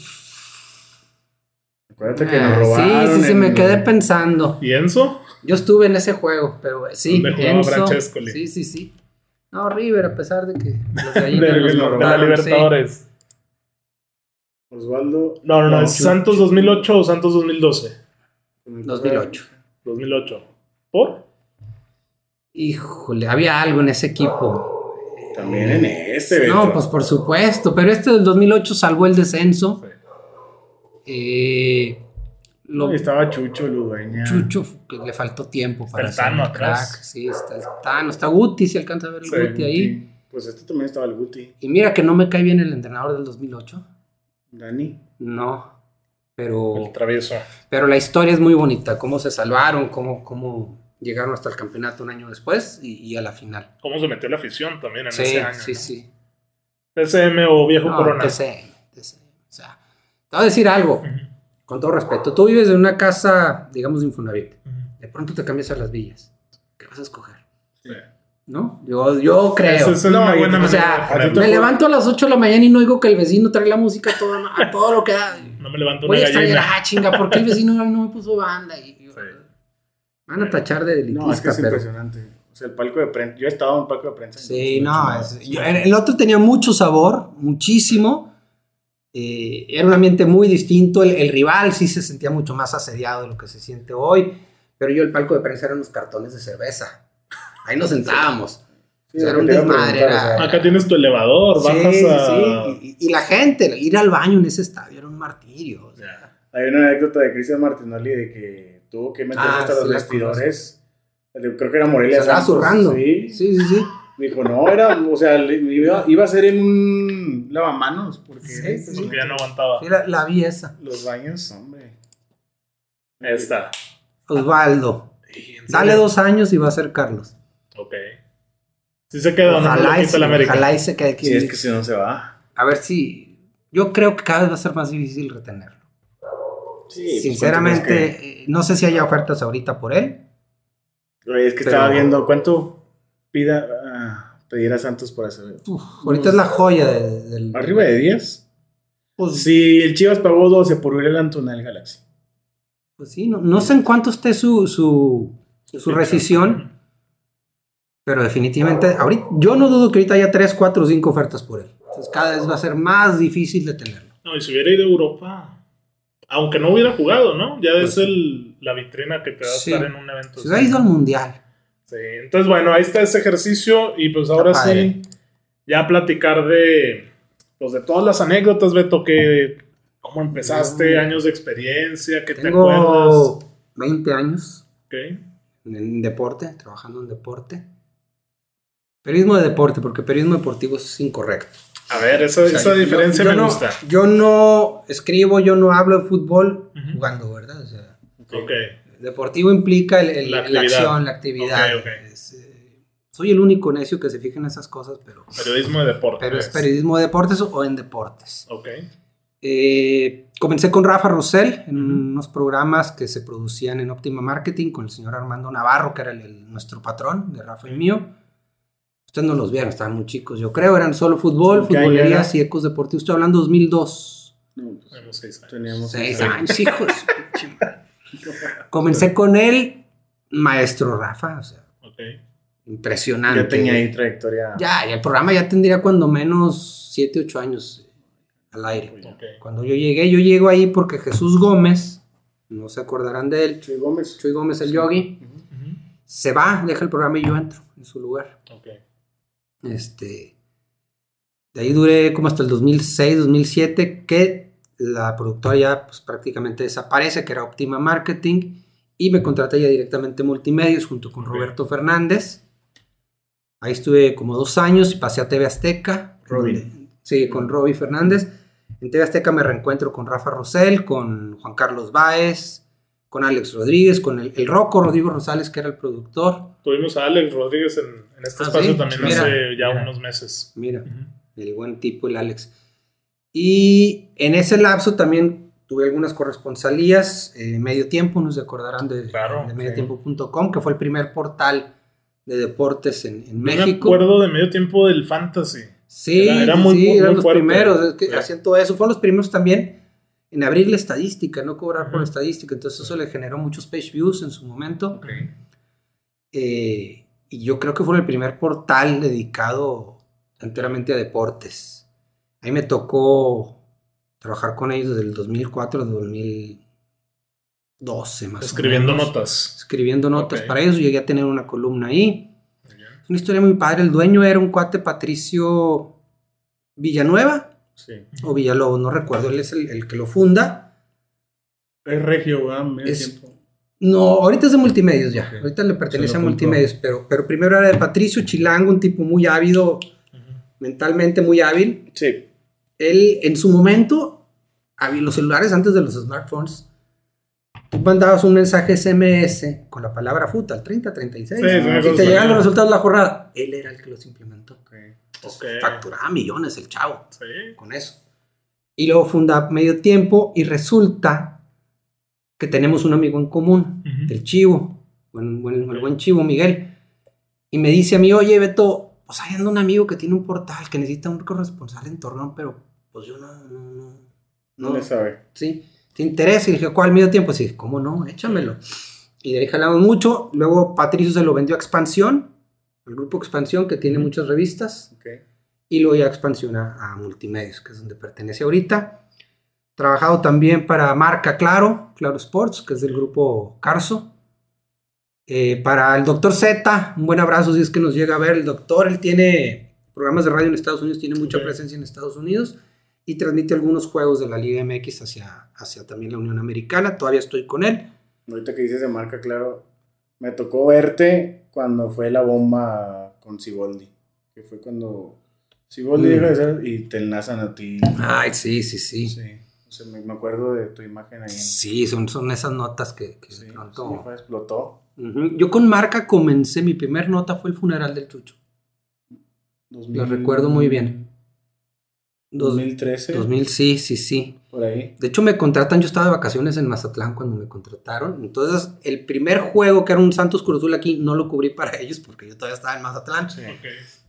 Acuérdate que nos robaron. sí, sí, sí, en- me quedé pensando. ¿Y Enzo? Yo estuve en ese juego, pero eh, sí. Donde jugaba Enzo. Sí, sí, sí. No, River, a pesar de que los De, gallinas nos de la robaron, Libertadores. Osvaldo. No, no, no, ¿es Chu- Santos 2008 o Santos 2012? Sí. 2008. 2008. ¿Por? Híjole, había algo en ese equipo. También en este, No, Beto. pues por supuesto, pero este del 2008 salvó el descenso. Sí. Eh, lo, estaba Chucho, Ludueña. Chucho, que le faltó tiempo para el ser Tano atrás. crack. Sí, está el Tano, está Guti, si alcanza a ver el Sí, Guti ahí. Pues este también estaba el Guti. Y mira que no me cae bien el entrenador del 2008. Dani. No, pero, El travieso. pero la historia es muy bonita, cómo se salvaron, cómo, cómo llegaron hasta el campeonato un año después y, y a la final. ¿Cómo se metió la afición también en Sí, ese año? sí, sí. TCM o Viejo No, Corona. TCM, TCM. O sea, te voy a decir algo, con todo respeto. Tú vives en una casa, digamos, de Infonavit. De pronto te cambias a las villas. ¿Qué vas a escoger? Sí. ¿No? Yo, yo creo. Esa es No, una buena O sea, me levanto a las 8 de la mañana y no oigo que el vecino trae la música a todo, a todo lo que da. No me levanto Voy una a extrañar, gallina. ah, chinga, ¿por qué el vecino no me puso banda? Y, y- Sí. Van a tachar de elitista, No, es que es pero... impresionante. O sea, el palco de prensa. Yo he estado en el palco de prensa. Sí, no, es- yo- el otro tenía mucho sabor, muchísimo. Eh, era un ambiente muy distinto. El, el rival sí se sentía mucho más asediado de lo que se siente hoy. Pero yo, el palco de prensa eran unos cartones de cerveza. Ahí nos sentábamos. Sí, era un desmadre, preguntar, era- o sea, Acá tienes tu elevador, bajas Sí, a. sí, Y, y la gente, ir al baño en ese estadio era un martirio. o sea. Ya. Hay una anécdota de Cristian Martinoli de que tuvo que meterse Ah, hasta sí, los vestidores. Creo que era Se Morelia. estaba Santos, zurrando. Sí. sí, sí. sí. Dijo, no, era, o sea, iba, iba a ser en un lavamanos, porque Sí, sí, Porque ya no aguantaba. Sí, la, vi esa. los baños, hombre. Esta. Osvaldo. Sí, ¿en Dale dos años y va a ser Carlos. Ok. Si se queda, no Ojalá, lo y, quita la América. ojalá y se quede aquí. Si es que si no se va. A ver si. Yo creo que cada vez va a ser más difícil retenerlo. Sí, pues, Sinceramente, ¿cuánto crees eh, no sé si haya ofertas ahorita por él. Oye, es que pero- estaba viendo cuánto pida, ah, pedir a Santos por eso. Uf, ahorita es la joya de- del. ¿Arriba de 10? Pues, Si el Chivas pagó 12 por Uriel Antuna del Galaxy. pues sí, no, no sé en cuánto esté su, su, su rescisión, pero definitivamente, ahorita, yo no dudo que ahorita haya 3, 4 o 5 ofertas por él. Entonces cada vez va a ser más difícil de tenerlo. No, y si hubiera ido a Europa, aunque no hubiera jugado, ¿no? Ya Pues es el, la vitrina que te va a Sí. estar en un evento. Se hubiera ido al mundial. Sí, entonces bueno, ahí está ese ejercicio y pues ahora sí, ya platicar de, pues de todas las anécdotas, Beto, que cómo empezaste, años de experiencia, que te acuerdas. Tengo 20 años Ok. en deporte, trabajando en deporte. Periodismo de deporte, porque periodismo deportivo es incorrecto. A ver, esa, O sea, esa diferencia yo me no- gusta. Yo no escribo, yo no hablo de fútbol Ujú. jugando, ¿verdad? O sea, Ok. deportivo implica el- el- La acción, la actividad. Ok, ok. Es, eh, soy el único necio que se fija en esas cosas, pero, Periodismo de deporte. pero es periodismo de deportes o en deportes. Ok. Eh, comencé con Rafa Rosell en unos programas que se producían en Optima Marketing con el señor Armando Navarro, que era el- el- nuestro patrón de Rafa y mío. Ustedes no los vieron, estaban muy chicos, yo creo, eran solo fútbol, ¿Qué año futbolerías era? y ecos deportivos. Estoy hablando 2002. No, pues, seis años. teníamos Seis seis años, hijos. Comencé con él, maestro Rafa, o sea, impresionante. Ya tenía ahí trayectoria. Ya, y el programa ya tendría cuando menos 7, 8 años al aire. Cuando yo llegué, yo llego ahí porque Jesús Gómez, no se acordarán de él, Chuy Gómez. Chuy Gómez el yogi, Ujú. Ujú. se va, deja el programa y yo entro en su lugar. Ok. Este, de ahí duré como hasta el 2006, 2007, que la productora ya pues, prácticamente desaparece, que era Optima Marketing, y me contraté ya directamente Multimedios junto con. Roberto Fernández. Ahí estuve como dos años y pasé a TV Azteca. Sí, con Roby Fernández. En TV Azteca me reencuentro con Rafa Rosell, con Juan Carlos Báez, con Alex Rodríguez, con el, el Rocco Rodrigo Rosales, que era el productor. Tuvimos a Alex Rodríguez en, en este Ah, espacio ¿sí? también Mira, hace ya mira. unos meses. Mira. Ujú. el buen tipo, el Alex. Y en ese lapso también tuve algunas corresponsalías, eh, Medio Tiempo, nos acordarán de, Claro, de sí. mediotiempo.com, que fue el primer portal de deportes en, en Yo Me México. acuerdo de medio tiempo del fantasy. Sí, Era- era sí, muy- sí, muy eran los fuerte. primeros, que Sí. hacían todo eso. Fueron los primeros también en abrir la estadística, no cobrar por Ujú. estadística. Entonces eso le generó muchos page views en su momento. Ok. Eh, y yo creo que fue el primer portal dedicado enteramente a deportes. Ahí me tocó trabajar con ellos desde el 2004 al 2012 más Escribiendo o menos. notas. Escribiendo notas para ellos. Llegué a tener una columna ahí. Es una historia muy padre. El dueño era un cuate Patricio Villanueva Sí. o Villalobos, no recuerdo. Él es el, el que lo funda. Es regio, ¿verdad? Medio Es- tiempo. No, ahorita es de multimedios ya. Ok. Ahorita le pertenece a multimedios, pero, pero primero era de Patricio Chilango, un tipo muy ávido, Ujú. mentalmente muy hábil. Sí. Él, en su momento, había los celulares antes de los smartphones. Tú mandabas un mensaje SMS con la palabra FUT al 3036 Sí, sí, me y te llegaban que- los resultados de la jornada. Él era el que los implementó. Ok. Entonces, Ok. Facturaba millones el chavo Sí. con eso. Y luego funda Medio Tiempo y resulta que tenemos un amigo en común, Ujú. el Chivo, buen- buen- el buen Chivo Miguel. Y me dice a mí, oye Beto, pues hay anda un amigo que tiene un portal que necesita un corresponsal en Torreón, pero pues yo no, no, no, No no, le sabe. sí, te interesa. Y dije, ¿cuál medio tiempo? Sí, ¿cómo no? Échamelo. Y de ahí jalamos mucho. Luego Patricio se lo vendió a Expansión, el grupo Expansión que tiene muchas revistas Ok. y luego ya expansiona a multimedios, que es donde pertenece ahorita. Trabajado también para marca Claro, Claro Sports, que es del grupo Carso. Eh, para el doctor Z, un buen abrazo si es que nos llega a ver. El doctor, él tiene programas de radio en Estados Unidos, tiene mucha presencia en Estados Unidos y transmite algunos juegos de la Liga MX hacia, hacia también la Unión Americana. Todavía estoy con él. Ahorita que dices de marca, claro, me tocó verte cuando fue la bomba con Siboldi. Que fue cuando Siboldi Mm. deja de ser y te enlazan a ti. Ay, sí, sí, sí. Sí. O sea, me, me acuerdo de tu imagen ahí. Sí, son, son esas notas que, que Sí, de sí, pronto... fue, explotó. Yo con marca comencé, mi primer nota fue el funeral del Chucho. 2000 Lo recuerdo muy bien. Dos- 2013. 2000, sí, sí, sí. Por ahí. De hecho, me contratan, yo estaba de vacaciones en Mazatlán cuando me contrataron. Entonces, el primer juego que era un Santos Cruz Azul aquí, no lo cubrí para ellos porque yo todavía estaba en Mazatlán. Sí. Ok.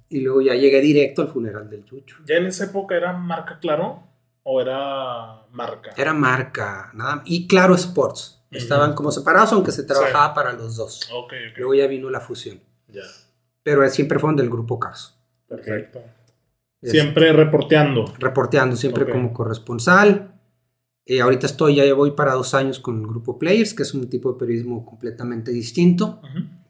Y luego ya llegué directo al funeral del Chucho. ¿Ya en esa época era marca claro? ¿O era marca? Era marca, nada Y Claro Sports. Estaban como separados, aunque se trabajaba para los dos. Ok, ok. Luego ya vino la fusión. Ya. Pero siempre fueron del grupo Carso. Perfecto. Es- Siempre reporteando. reporteando siempre como corresponsal. Eh, ahorita estoy, ya voy para dos años con el grupo Players, que es un tipo de periodismo completamente distinto,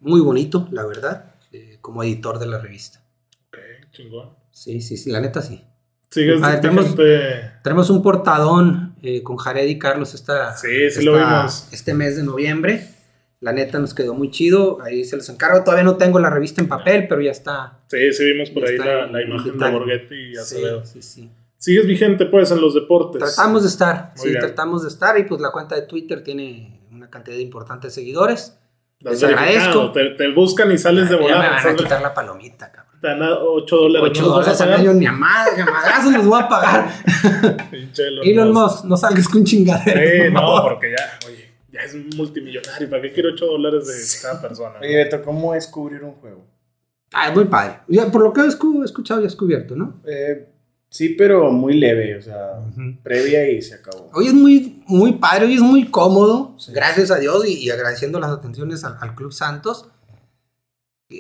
muy bonito, la verdad, eh, como editor de la revista. Ok, chingón. Sí, sí, sí, la neta sí. Sigues Ah, tenemos- un portadón eh, con Jared y Carlos esta, Sí, sí esta- lo vimos. este mes de noviembre. La neta nos quedó muy chido, ahí se los encargo. Todavía no tengo la revista en papel, pero ya está. Sí, sí vimos por ahí la, en la imagen digital. de Borghetti y Sí, Acevedo. sí, sí. Sigues vigente, pues, en los deportes. Tratamos de estar, Muy sí, bien. tratamos de estar y pues la cuenta de Twitter tiene una cantidad importante de seguidores. Las Les agradezco. Te, te buscan y sales de Ya me van a quitar la palomita, cabrón. Te dan 8 dólares. 8 ¿no los vas dólares a al pagar? año ni a madre, a madrazos los voy a pagar. Elon Musk. No salgas con chingaderas. Sí, por no, porque ya, oye, ya es multimillonario. ¿Para qué quiero 8 dólares de cada persona? Oye, Beto, ¿cómo es cubrir un juego? Ah, es muy padre. Ya, por lo que he escu- escuchado y descubierto, ¿no? Eh, sí, pero muy leve, o sea, previa y se acabó. Hoy es muy, muy padre, hoy es muy cómodo, Sí. gracias a Dios y, y agradeciendo las atenciones al, al Club Santos.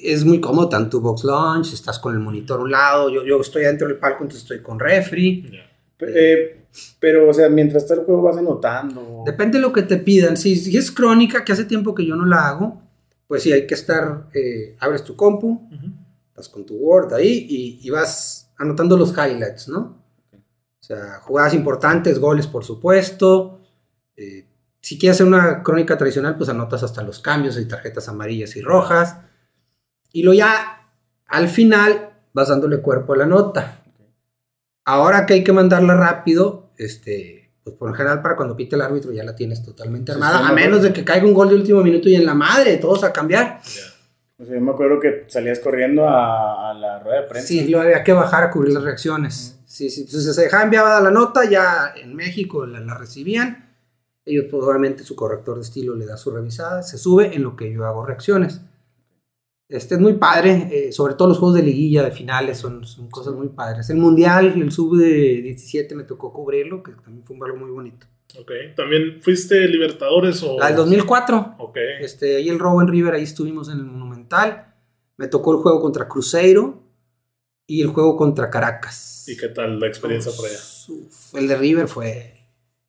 Es muy cómodo, tanto box launch, estás con el monitor a un lado, yo, yo estoy dentro del palco, entonces estoy con refri. Ya. Eh, pero, o sea, mientras está el juego vas anotando. Depende de lo que te pidan. Si, si es crónica, que hace tiempo que yo no la hago, pues sí, hay que estar, eh, abres tu compu, Ujú. estás con tu Word ahí y, y vas anotando los highlights, ¿no? O sea, jugadas importantes, goles, por supuesto. Eh, si quieres hacer una crónica tradicional, pues anotas hasta los cambios y tarjetas amarillas y rojas. Y luego ya, al final, vas dándole cuerpo a la nota. Ahora que hay que mandarla rápido, este, pues por lo general para cuando pite el árbitro ya la tienes totalmente Sí, armada, sí, a no, menos no. de que caiga un gol de último minuto y en la madre, todos a cambiar. Ya. O sea, yo me acuerdo que salías corriendo a, a la rueda de prensa. Sí, lo había que bajar a cubrir las reacciones. Sí, sí, pues se dejaba enviada la nota, ya en México la, la recibían. Ellos, pues, obviamente, su corrector de estilo le da su revisada, se sube en lo que yo hago reacciones. Este es muy padre, eh, sobre todo los juegos de liguilla, de finales, son, son cosas muy padres. El mundial, el sub de 17 me tocó cubrirlo, que también fue algo muy bonito. Ok. ¿También fuiste Libertadores o...? La del 2004, Ok. este, ahí el Rowan River, ahí estuvimos en el Monumental. Me tocó el juego contra Cruzeiro y el juego contra Caracas. ¿Y qué tal la experiencia por allá? El de River fue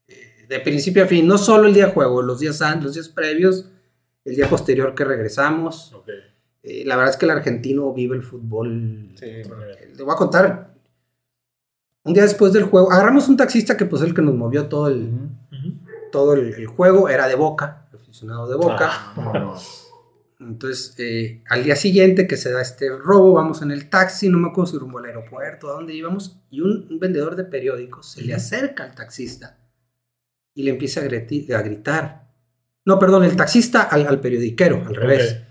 eh, de principio a fin, no solo el día de juego, los días antes, los días previos, el día posterior que regresamos. Ok. Eh, la verdad es que el argentino vive el fútbol. Sí, Eh, Le voy a contar. Un día después del juego, agarramos un taxista que pues el que nos movió todo el, todo el, el juego, era de Boca, aficionado de Boca. Ah, Entonces, eh, al día siguiente que se da este robo, vamos en el taxi, no me acuerdo si rumbo al aeropuerto, a dónde íbamos, y un, un vendedor de periódicos se le acerca al taxista y le empieza a, gritar. No, perdón, el taxista al, al periodiquero, al revés.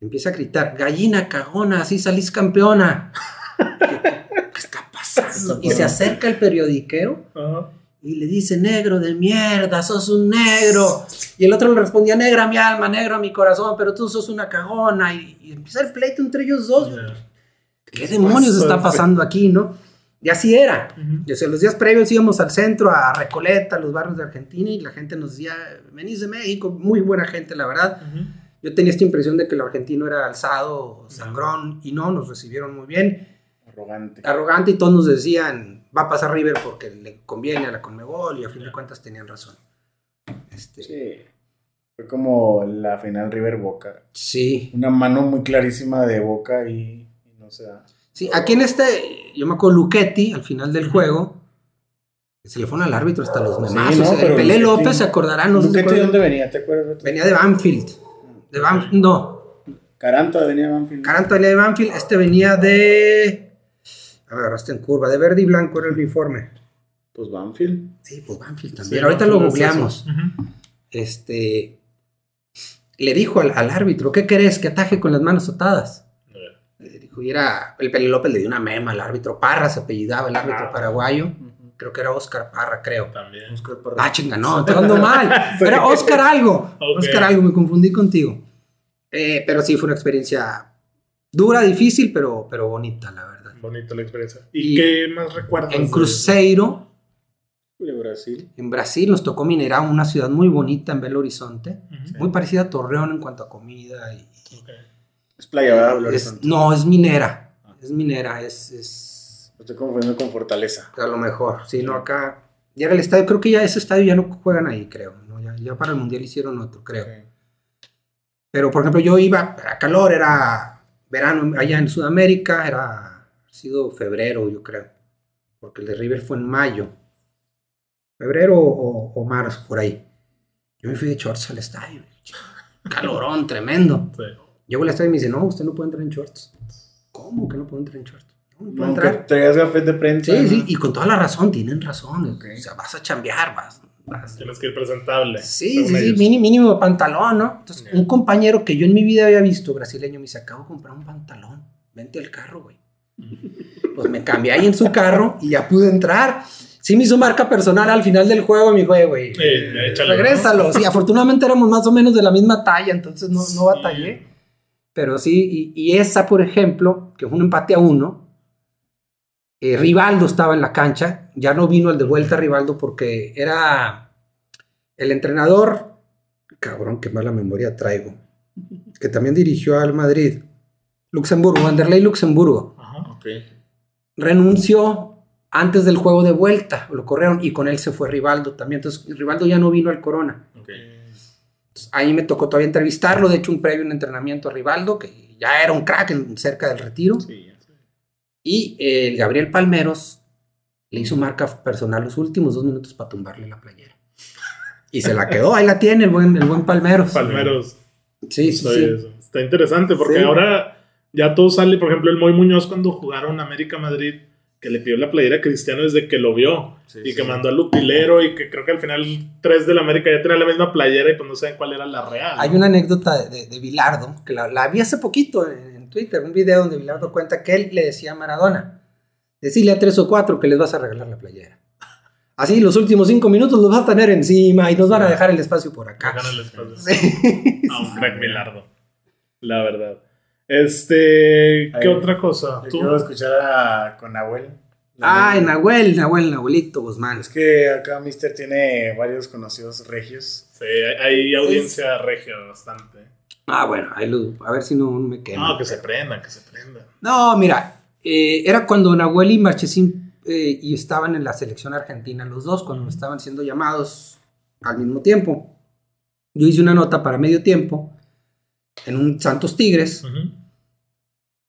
Empieza a gritar, gallina cagona, así salís campeona. ¿Qué, qué está pasando? Y se acerca el periodiquero Ajá. y le dice, negro de mierda, sos un negro. Y el otro le respondía, negra mi alma, negro mi corazón, pero tú sos una cagona. Y, y empieza el pleito entre ellos dos. Ya. ¿Qué demonios está güey? pasando aquí, no? Y así era. O sea, los días previos íbamos al centro, a Recoleta, a los barrios de Argentina, y la gente nos decía, venís de México, muy buena gente, la verdad. Ujú. Yo tenía esta impresión de que el argentino era alzado, sangrón, y no, nos recibieron muy bien Arrogante. arrogante y todos nos decían, va a pasar River porque le conviene a la Conmebol y a fin de cuentas tenían razón. Este, sí. Sí. Fue como la final River Boca. sí, Una mano muy clarísima de Boca y, y no se da. aquí en este, yo me acuerdo Luchetti al final del juego, se le fue al árbitro hasta los memazos. no, el pero Pelé López se acordarán, no sé si se ¿Luchetti de dónde venía? ¿Te acuerdas? venía de Banfield, de Banfield, no, Caranta venía de Banfield. Caranto venía de Banfield, este venía de, a ver, agarraste en curva, de verde y blanco era el uniforme. Pues Banfield. Sí, pues Banfield Sí, también, ahorita lo es googleamos. este, le dijo al, al árbitro, ¿qué querés? Que ataje con las manos atadas. Ver. Le dijo, y era, el Peli López le dio una mema al árbitro Parra, se apellidaba el árbitro Ah. paraguayo. Creo que era Oscar Parra, creo. También. Oscar Parra. Ah, chinga, no, estoy dando mal. Era Oscar algo. Oscar algo, me confundí contigo. Eh, pero sí, fue una experiencia dura, difícil, pero, pero bonita, la verdad. Bonita la experiencia. ¿Y, Y qué más recuerdas? En Cruzeiro, De Brasil. en Brasil, nos tocó Mineirão, una ciudad muy bonita en Belo Horizonte. Ujú. Muy parecida a Torreón en cuanto a comida y, Ok. Es playa, ¿verdad? Es- no, es minera. Es minera, es, es Lo estoy confundiendo con Fortaleza. a lo mejor. Sí, no, acá. Ya era el estadio, creo que ya ese estadio ya no juegan ahí, creo. ¿no? Ya, ya para el mundial hicieron otro, creo. Pero, por ejemplo, yo iba, era calor, era verano allá en Sudamérica, era ha sido febrero, yo creo. Porque el de River fue en mayo. Febrero o, o marzo, por ahí. Yo me fui de shorts al estadio. Calorón tremendo. Sí. Llego al estadio y me dice, no, usted no puede entrar en shorts. ¿Cómo que no puedo entrar en shorts? No, no entrar. traigas gafes de prensa. Sí, ¿no? sí, y con toda la razón, tienen razón. Ok. O sea, vas a chambear, vas. vas- Tienes que ir presentable. Sí, sí, sí, mínimo de pantalón, ¿no? Entonces, un compañero que yo en mi vida había visto, brasileño, me dice, acabo de comprar un pantalón, vente al carro, güey. Pues me cambié ahí en su carro y ya pude entrar. Sí me hizo marca personal al final del juego, mi güey, güey. Eh, échalo, ¿no? Regrésalo. Sí, afortunadamente éramos más o menos de la misma talla, entonces no, no Sí. batallé. Pero sí, y, y esa, por ejemplo, que fue un empate a uno, eh, Rivaldo estaba en la cancha, ya no vino el de vuelta Rivaldo porque era el entrenador, cabrón, qué mala memoria traigo, que también dirigió al Madrid, Luxemburgo, Wanderlei Luxemburgo, Ajá. Renunció antes del juego de vuelta, lo corrieron y con él se fue Rivaldo también, entonces Rivaldo ya no vino al Corona. Entonces, ahí me tocó todavía entrevistarlo, de hecho un previo un entrenamiento a Rivaldo, que ya era un crack en- cerca del retiro. Sí, Y eh, el Gabriel Palmeros le hizo marca personal los últimos dos minutos para tumbarle la playera. Y se la quedó, ahí la tiene el buen, el buen Palmeros. Palmeros. Sí, sí, Soy sí. eso. Está interesante porque Sí. ahora ya todo sale. Por ejemplo, el Moy Muñoz cuando jugaron América Madrid, que le pidió la playera a Cristiano desde que lo vio Sí, y sí. que mandó al utilero y que creo que al final tres del América ya tenían la misma playera y pues no saben cuál era la real. Hay ¿no? una anécdota de, de, de Bilardo, que la, la vi hace poquito en, en Twitter, un video donde Bilardo cuenta que él le decía a Maradona, decirle a tres o cuatro que les vas a regalar la playera. Así los últimos cinco minutos los vas a tener encima y nos van a dejar el espacio por acá. Hagan el espacio. Sí. a un crack Bilardo. La verdad. Este, ¿qué otra cosa? Yo ¿Tú? quiero escuchar a, con Nahuel. Ay, Nahuel, Nahuel, Nahuelito Guzmán. Es que acá Mister tiene varios conocidos regios. Sí, hay hay audiencia regia bastante. Ah, bueno, ahí lo, a ver si no me quema. No, que se prendan, que se prendan. No, mira, eh, era cuando Nahuel y Marchesín eh, y estaban en la selección argentina, los dos, cuando estaban siendo llamados al mismo tiempo. Yo hice una nota para medio tiempo en un Santos Tigres,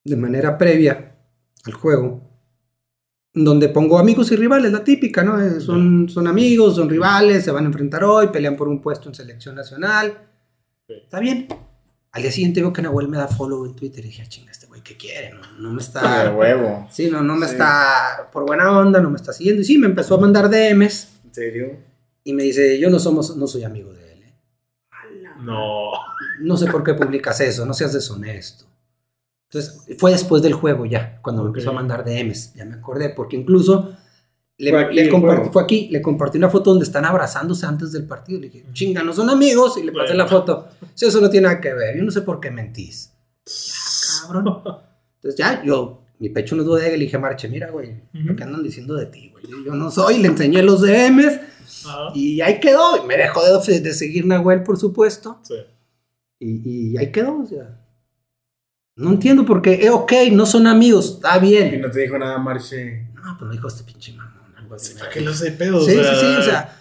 de manera previa al juego, donde pongo amigos y rivales, la típica, ¿no? Eh, son, son amigos, son rivales, se van a enfrentar hoy, pelean por un puesto en selección nacional. Está bien. Al día siguiente veo que Nahuel me da follow en Twitter y dije, "Ah, chinga, este güey, ¿qué quiere? No, no me está... De huevo. Sí, no, no me Sí. está por buena onda, no me está siguiendo. Y sí, me empezó a mandar DMs ¿En serio? y me dice, yo no somos, no soy amigo de él. ¿eh? No. No sé por qué publicas eso, no seas deshonesto. Entonces, fue después del juego ya, cuando me Ok. empezó a mandar DMs. Ya me acordé, porque incluso le, Fue aquí le compartí, fue aquí, le compartí una foto donde están abrazándose antes del partido. Le dije, chinga, no son amigos. Y le pasé Bueno. la foto. Sí, eso no tiene nada que ver. Yo no sé por qué mentís. Cabrón. Entonces ya, yo, mi pecho no duda y le dije, Marche, mira, güey, lo que andan diciendo de ti, güey. Yo no soy, le enseñé los DMs y ahí quedó. Y me dejó de, de seguir Nahuel, por supuesto. sí. Y, y ahí quedó, o sea. No entiendo por qué. Eh, ok, no son amigos, está Y bien. no te dijo nada, Marche. No, pues me dijo este pinche mamón. ¿Para qué los hay pedos? Sí, sí, sí, o sea,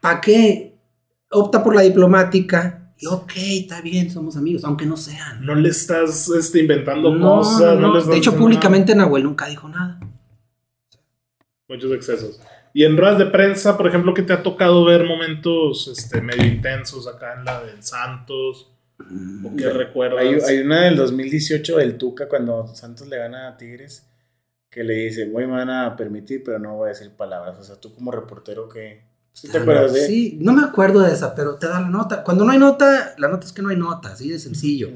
¿para qué? Opta por la diplomática. Y ok, está bien, somos amigos, aunque no sean. No le estás este, inventando No, cosas. no, No, les de hecho, públicamente Nahuel nunca dijo nada. nada. Muchos excesos. Y en ruedas de prensa, por ejemplo, que te ha tocado ver momentos este, medio intensos acá en la del Santos. ¿O qué recuerdas? Hay, hay una del 2018 del Tuca cuando Santos le gana a Tigres que le dice, muy me van a permitir, pero no voy a decir palabras. O sea, tú como reportero que... ¿Sí te acuerdas de? Sí, no me acuerdo de esa, pero te da la nota. Cuando no hay nota, la nota es que no hay nota, así de sencillo.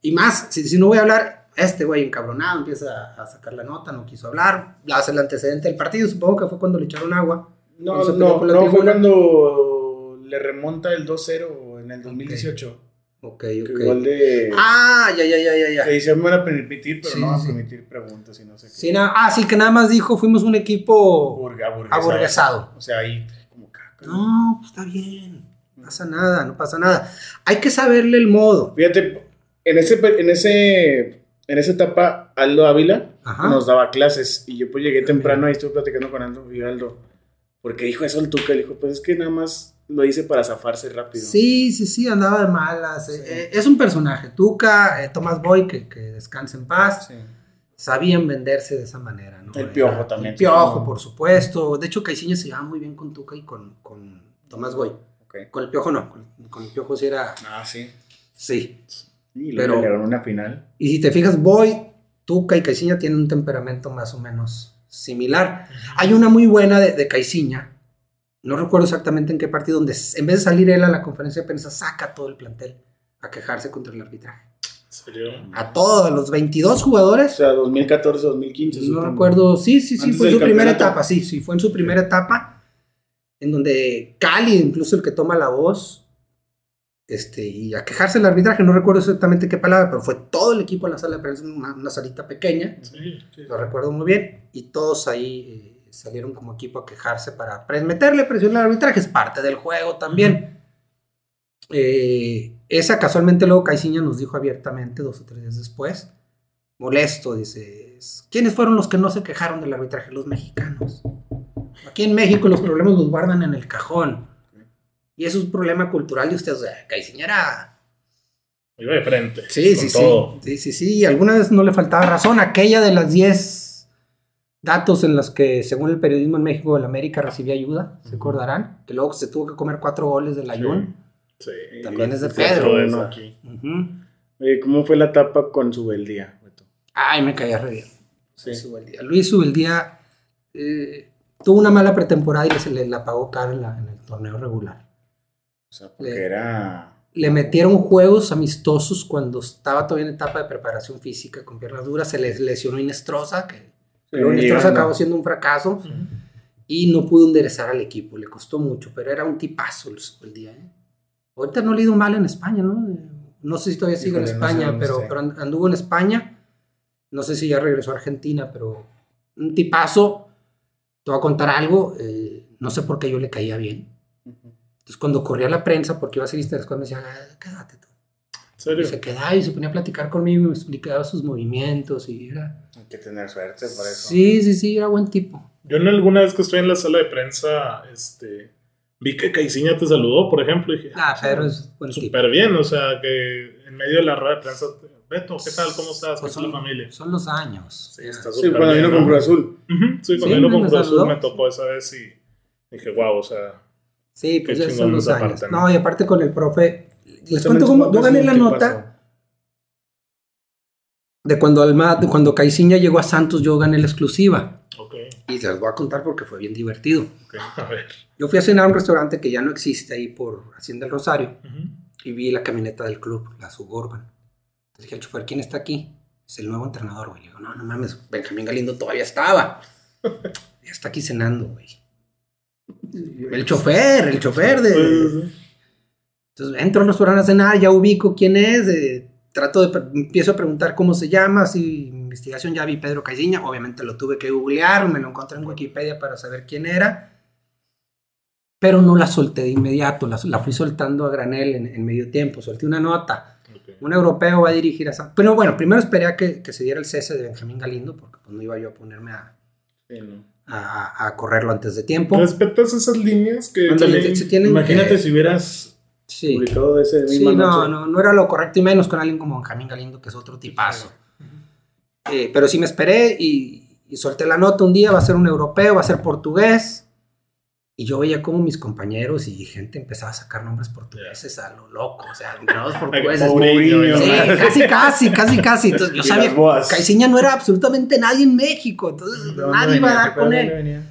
Y más, si, si no voy a hablar, este güey encabronado empieza a sacar la nota, no quiso hablar. Hace el antecedente del partido, supongo que fue cuando le echaron agua. No, no, no, fue cuando le remonta el 2-0 en el 2018. Ok, ok. Igual de... Ah, ya, ya, ya, ya, ya. Que me van a permitir, pero Sí, no van a sí. permitir preguntas y no sé qué. Sí, na- ah, sí, que nada más dijo, fuimos un equipo Burga, aburguesado. aburguesado. O sea, ahí como caca. No, pues está bien. No pasa nada, no pasa nada. Hay que saberle el modo. Fíjate, en ese, en ese, en esa etapa, Aldo Ávila Ajá. nos daba clases y yo pues llegué temprano y estuve platicando con Aldo y Aldo, porque dijo eso el Tuca, le dijo, pues es que nada más lo hice para zafarse rápido. Sí, sí, sí, andaba de malas. Eh, eh, es un personaje. Tuca, eh, Tomás Boy, que, que descanse en paz. Sí. Sabían venderse de esa manera, ¿no? El Piojo Era- también. El Piojo, por supuesto. De hecho, Caixinha se llevaba muy bien con Tuca y con, con Tomás Boy. Con el Piojo no. Con, con el Piojo sí era... Ah, sí. Sí. Y Pero- luego le ganó una final. Y si te fijas, Boy, Tuca y Caixinha tienen un temperamento más o menos similar. Hay una muy buena de, de Caixinha. No recuerdo exactamente en qué partido, donde en vez de salir él a la conferencia de prensa, saca todo el plantel a quejarse contra el arbitraje. ¿En serio? A todos, a los 22 O jugadores. sea, 2014, 2015. No supongo. recuerdo, sí, sí, sí, Antes fue en su primera etapa, sí, sí, fue en su primera etapa, en donde Cali, incluso el que toma la voz, este, y a quejarse del arbitraje, no recuerdo exactamente qué palabra, pero fue todo el equipo a la sala de prensa, una, una salita pequeña, Sí, sí. lo recuerdo muy bien, y todos ahí eh, salieron como equipo a quejarse para meterle presión al arbitraje, es parte del juego también. Eh, esa casualmente luego Caiciña nos dijo abiertamente dos o tres días después, molesto, dice, ¿quiénes fueron los que no se quejaron del arbitraje? Los mexicanos. Aquí en México los problemas los guardan en el cajón. Y eso es un problema cultural de ustedes. O sea, Caiciña era Iba de frente. Sí, sí, sí. Sí, sí, sí. Alguna vez no le faltaba razón. Aquella de las 10 datos en los que, según el periodismo en México, el América recibía ayuda, se acordarán, que luego se tuvo que comer cuatro goles del Ayun. Sí. También es de Sí, Pedro. aquí. Oye, ¿cómo fue la etapa con su beldía? Beto? Ay, me caía re bien. Sí. Subeldía. Luis Subeldía eh, tuvo una mala pretemporada y se le la pagó en, la- en el torneo regular. O sea, porque Le- era... Le metieron juegos amistosos cuando estaba todavía en etapa de preparación física con piernas duras. Se les lesionó Inestrosa, que pero Inestrosa llegando. acabó siendo un fracaso. Ujú. y no pudo enderezar al equipo, le costó mucho, pero era un tipazo el, el día. ¿eh? Ahorita no le ha ido mal en España, ¿no? No sé si todavía sigue en Híjole, no sé España, pero, pero and- anduvo en España. No sé si ya regresó a Argentina, pero un tipazo. Te voy a contar algo. eh, no sé por qué yo le caía bien. Entonces, cuando corría la prensa, porque iba a ser de la escuela, me decía, "Ah, quédate tú. ¿En serio? Y se quedaba y se ponía a platicar conmigo y me explicaba sus movimientos. Y era. Que tener suerte por eso. Sí, sí, sí, era buen tipo. Yo en alguna vez que estoy en la sala de prensa, este, vi que Caiciña te saludó, por ejemplo, y dije, Ah, Pedro es buen tipo. súper bien, o sea, que en medio de la rueda de prensa, Beto, ¿qué tal? ¿Cómo estás? ¿Qué Pues tal la son, familia? son los años. Sí, está Sí, cuando vino ¿no? con Cruz Azul. Sí, cuando vino con Cruz Azul me tocó esa vez y dije, wow, o sea, Sí, pues Qué ya son los años. parte, ¿no? ¿no? y aparte con el profe. Les cuento cómo. Yo gané la ¿qué nota pasó? De cuando Alma, de cuando Caiciña llegó a Santos, yo gané la exclusiva. Y se las voy a contar porque fue bien divertido. ok, a ver. Yo fui a cenar a un restaurante que ya no existe ahí por Hacienda del Rosario y vi la camioneta del club, la Suburban. Entonces dije al chofer, ¿quién está aquí? Es el nuevo entrenador, güey. Le digo, no, no mames, Benjamín Galindo todavía estaba. Ya está aquí cenando, güey. El chofer, el chofer de... Entonces entro al restaurante a cenar, ya ubico quién es, eh, trato de, empiezo a preguntar cómo se llama, si investigación ya vi Pedro Caiciña, obviamente lo tuve que googlear, me lo encontré en Wikipedia para saber quién era, pero no la solté de inmediato, la, la fui soltando a granel en, en medio tiempo, solté una nota, Ok. un europeo va a dirigir a San... Pero bueno, primero esperé a que, que se diera el cese de Benjamín Galindo, porque pues no iba yo a ponerme a, Sí, no. a- a correrlo antes de tiempo. ¿Respetas esas líneas que se tienen Imagínate si hubieras Sí. publicado ese Sí, misma no, no, no era lo correcto y menos con alguien como Benjamín Galindo, que es otro tipazo. Eh, pero sí me esperé y, y solté la nota un día, va a ser un europeo, va a ser portugués. Y yo veía como mis compañeros y gente empezaba a sacar nombres portugueses a lo loco, o sea, entrenados portugueses. Sí, ¿no? casi, casi, casi, casi. Entonces yo sabía, boas. Caiciña no era absolutamente nadie en México, entonces ¿De dónde nadie iba a venía? dar ¿Qué con él.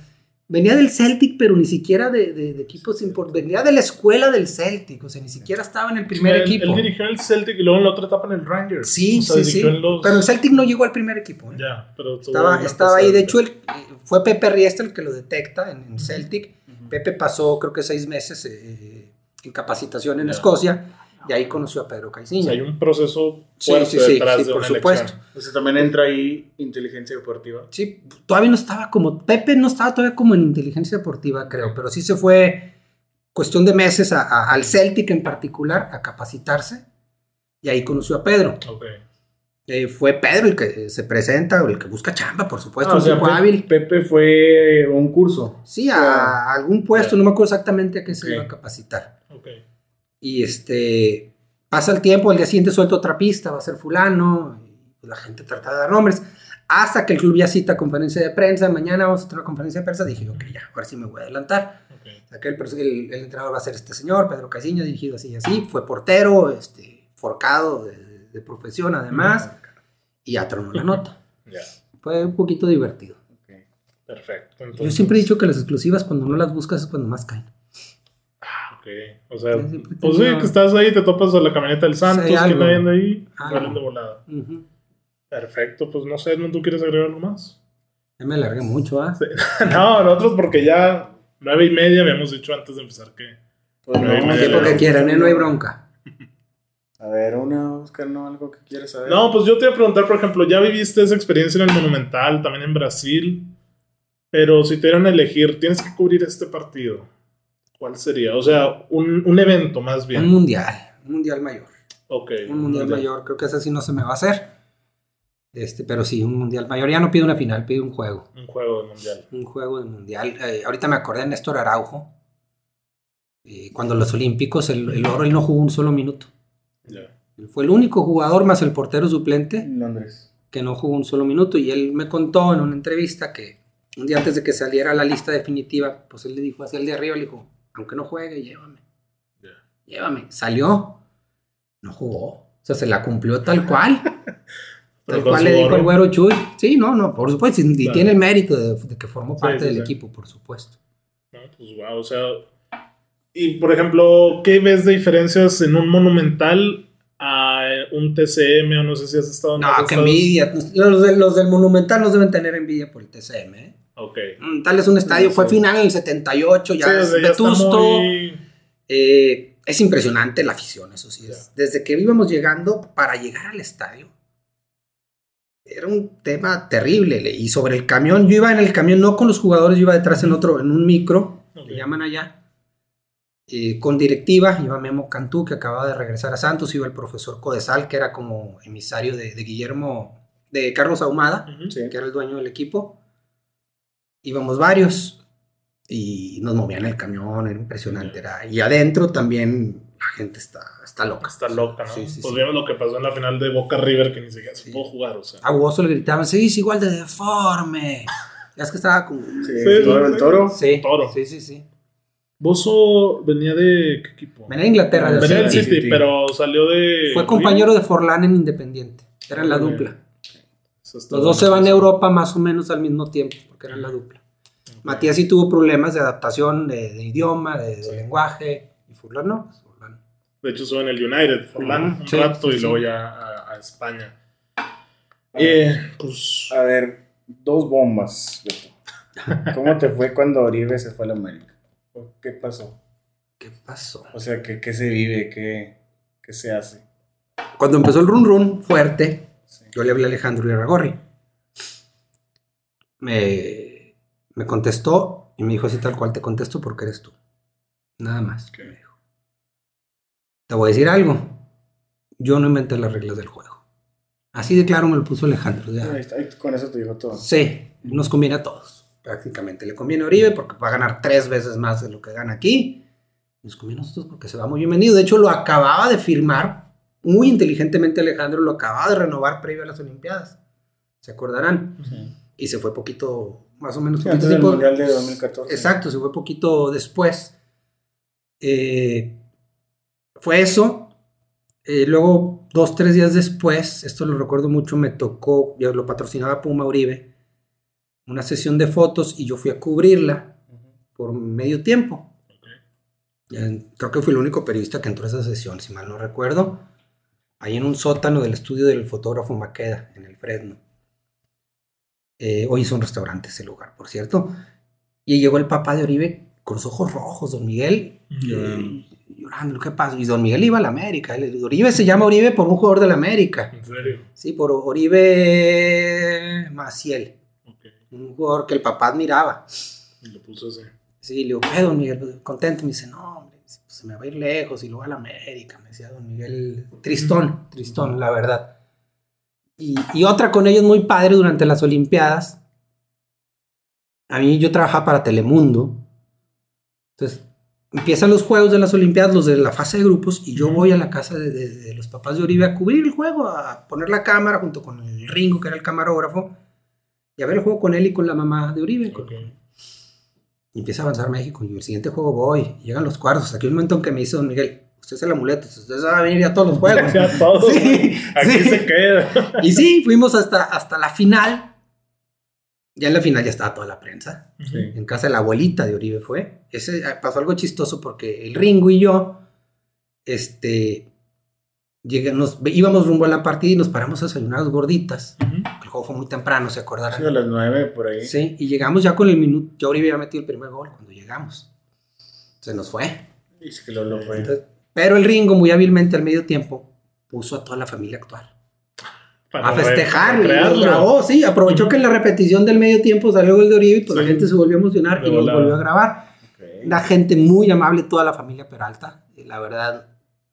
¿Dónde venía? Del Celtic, pero ni siquiera de, de, de equipos importantes. Venía de la escuela del Celtic, o sea, ni siquiera estaba en el primer él, equipo. Él dirigió el Celtic y luego en la otra etapa en el Rangers. Sí, O sea, sí, sí. los- Pero el Celtic no llegó al primer equipo. ¿eh? Ya, pero Estaba, estaba ahí. De hecho, el- fue Pepe Riesta el que lo detecta en, en Celtic. Pepe pasó, creo que seis meses eh, en capacitación en Ya. Escocia y ahí conoció a Pedro O Caiciña. sea, hay un proceso Sí, fuerte sí, sí, detrás sí, de por una supuesto. elección. O sea, también entra ahí inteligencia deportiva. Sí, todavía no estaba como. Pepe no estaba todavía como en inteligencia deportiva, creo, pero sí se fue cuestión de meses a- a- al Celtic en particular a capacitarse y ahí conoció a Pedro. Ok. Eh, fue Pedro el que eh, se presenta, el que busca chamba, por supuesto, Ah, o sea, tipo Pe- hábil. Pepe fue a un curso. Sí, a algún puesto, Ya. no me acuerdo exactamente a qué se Ok. iba a capacitar. Ok. Y este, pasa el tiempo, al día siguiente suelta otra pista, va a ser fulano, y la gente trata de dar nombres. Hasta que el club ya cita conferencia de prensa, mañana vamos a tener una conferencia de prensa, dije, ok, ya, ahora sí me voy a adelantar. ok. O sea, que el, el- el entrenador va a ser este señor, Pedro Caiciña, dirigido así y así, fue portero, este, forcado de, de profesión además, y ya tronó la nota. Ya. Fue un poquito divertido. Ok. Perfecto. Yo Entonces, siempre he dicho que las exclusivas cuando no las buscas es cuando más caen. Ah. O sea, Sí, siempre pues sí, que estás ahí, te topas a la camioneta del Santos, que nadie anda ahí, salen de volada. Perfecto, pues no sé, Edmund, ¿tú quieres agregar algo más? Ya me alargué mucho, ¿ah? no, nosotros porque ya nueve y media habíamos dicho antes de empezar que... Pues No, no, hay El media tiempo hora. que quieran, ¿eh? No hay bronca. A ver, una, Oscar, ¿no? Algo que quieras saber. No, pues yo te iba a preguntar, por ejemplo, ya viviste esa experiencia en el Monumental, también en Brasil, pero si te dieran a elegir, tienes que cubrir este partido. ¿Cuál sería? O sea, un, un evento más Un bien. mundial, un mundial mayor. Ok. Un mundial mayor, creo que ese sí no se me va a hacer. Este, pero sí, un mundial mayor. Ya no pido una final, pido un juego. Un juego de mundial. Un juego de mundial. Eh, ahorita me acordé de Néstor Araujo. Eh, cuando los Olímpicos, el, el oro, él no jugó un solo minuto. Ya. Él fue el único jugador más el portero suplente En Londres. que no jugó un solo minuto. Y él me contó en una entrevista que un día antes de que saliera la lista definitiva, pues él le dijo hacia el de arriba, le dijo, aunque no juegue, llévame. Llévame. Salió. No jugó. O sea, se la cumplió tal cual. Tal cual le dijo el güero Chuy. Sí, no, no, por supuesto. Y Claro. tiene el mérito de, de que formó parte sí, del sí. equipo, por supuesto. No, pues wow, o sea. Y por ejemplo, ¿qué ves de diferencias en un monumental a un TCM o no sé si has estado en No, que envidia. Los, de- los del Monumental nos deben tener envidia por el TCM. ¿eh? Ok. Monumental es un estadio, fue final en el 78, ya Sí, es vetusto. muy- Eh, Es impresionante la afición, eso sí. Es. Desde que íbamos llegando, para llegar al estadio, era un tema terrible. le- Y sobre el camión, yo iba en el camión, no con los jugadores, yo iba detrás en otro, en un micro, Ok. le llaman allá. eh, con directiva, iba Memo Cantú, que acababa de regresar a Santos, iba el profesor Codesal, que era como emisario de, de Guillermo, de Carlos Ahumada, Ujú. Sí. que era el dueño del equipo. Íbamos varios y nos movían el camión, era impresionante. Era, y adentro también la gente está, está loca. Está loca, ¿no? Sí, sí, pues sí. vimos lo que pasó en la final de Boca River, que ni siquiera se pudo jugar, o sea. A Wozo le gritaban, seguís igual de deforme. Ya es que estaba como... Sí, Sí, toro, sí. el toro. Sí, Toro. sí, sí, sí. Bozo venía de. ¿Qué equipo? Venía de Inglaterra. Venía del City. City, pero salió de. Fue compañero de Forlán en Independiente. Eran la dupla. Los dos se van a Europa más o menos al mismo tiempo, porque eran la dupla. Matías sí tuvo problemas de adaptación de, de idioma, de, de Sí. lenguaje, y Furlan no. pues Furlan. De hecho, estuvo en el United, Ujú, un sí, rato sí, y luego ya a, a España. Eh, pues. A ver, dos bombas, Beto. ¿Cómo te fue cuando Oribe se fue a la América? ¿Qué pasó? ¿Qué pasó? O sea, ¿qué, qué se vive? ¿Qué, qué se hace? Cuando empezó el run run fuerte, Sí. yo le hablé a Alejandro Iragorri. Me, me contestó y me dijo así tal cual te contesto porque eres tú. Nada más. Ok. me dijo. Te voy a decir algo. Yo no inventé las reglas del juego. Así de claro me lo puso Alejandro. ya. Ahí está, ahí con eso te dijo todo. Sí, nos conviene a todos. Prácticamente le conviene a Oribe porque va a ganar tres veces más de lo que gana aquí. Nos conviene a nosotros porque se va muy bienvenido. De hecho, lo acababa de firmar muy inteligentemente Alejandro, lo acababa de renovar previo a las Olimpiadas. ¿Se acordarán? Sí. Y se fue poquito, más o menos. Sí, antes del Mundial de 2014. Exacto, se fue poquito después. Eh, fue eso. Eh, luego, dos, tres días después, esto lo recuerdo mucho, me tocó, ya lo patrocinaba Puma Uribe, una sesión de fotos y yo fui a cubrirla por medio tiempo. Eh, Creo que fui el único periodista que entró a esa sesión, si mal no recuerdo. Ahí en un sótano del estudio del fotógrafo Maqueda, en el Fresno. Eh, hoy es un restaurante ese lugar, por cierto. Y llegó el papá de Oribe con los ojos rojos, don Miguel, Llorando. llorando, ¿qué pasa? Y don Miguel iba a la América. Oribe se llama Oribe por un jugador de la América. ¿En serio? Sí, por Oribe Maciel, Ok. un jugador que el papá admiraba. Y lo puso así. Sí, le digo, ¿qué, don Miguel? Contento. Me dice, no, se me va a ir lejos y luego a la América. Me decía don Miguel, tristón, tristón, la verdad. Y, y otra con ellos muy padre durante las Olimpiadas. A mí yo trabajaba para Telemundo. Entonces, empiezan los juegos de las Olimpiadas, los de la fase de grupos, y yo voy a la casa de, de- de los papás de Oribe a cubrir el juego, a poner la cámara junto con el Ringo, que era el camarógrafo, y a ver el juego con él y con la mamá de Oribe. Ok. Y empieza a avanzar México. Y el siguiente juego voy. llegan los cuartos. Que un momento en que me dice Don Miguel, usted es el amuleto. Usted va a venir a todos los juegos. Sí, Aquí sí. se queda. y sí, fuimos hasta, hasta la final. Ya en la final ya estaba toda la prensa. Sí. En casa de la abuelita de Oribe fue. Ese eh, pasó algo chistoso porque el Ringo y yo, este, llega- nos, íbamos rumbo a la partida y nos paramos a desayunar gorditas. El fue muy temprano, se acordarán. Sí, a las nueve por ahí. Sí, y llegamos ya con el minuto. Ya Oribe había metido el primer gol cuando llegamos. Se nos fue. Dice que lo, lo fue. Entonces, pero el Ringo, muy hábilmente al medio tiempo, puso a toda la familia a actuar. Para a festejar. re- y los recrearlo. grabó, sí. Aprovechó que en la repetición del medio tiempo salió el de Oribe y pues la Sí. gente se volvió a emocionar De y nos volvió a grabar. Ok. Una gente muy amable, toda la familia Peralta. Y la verdad,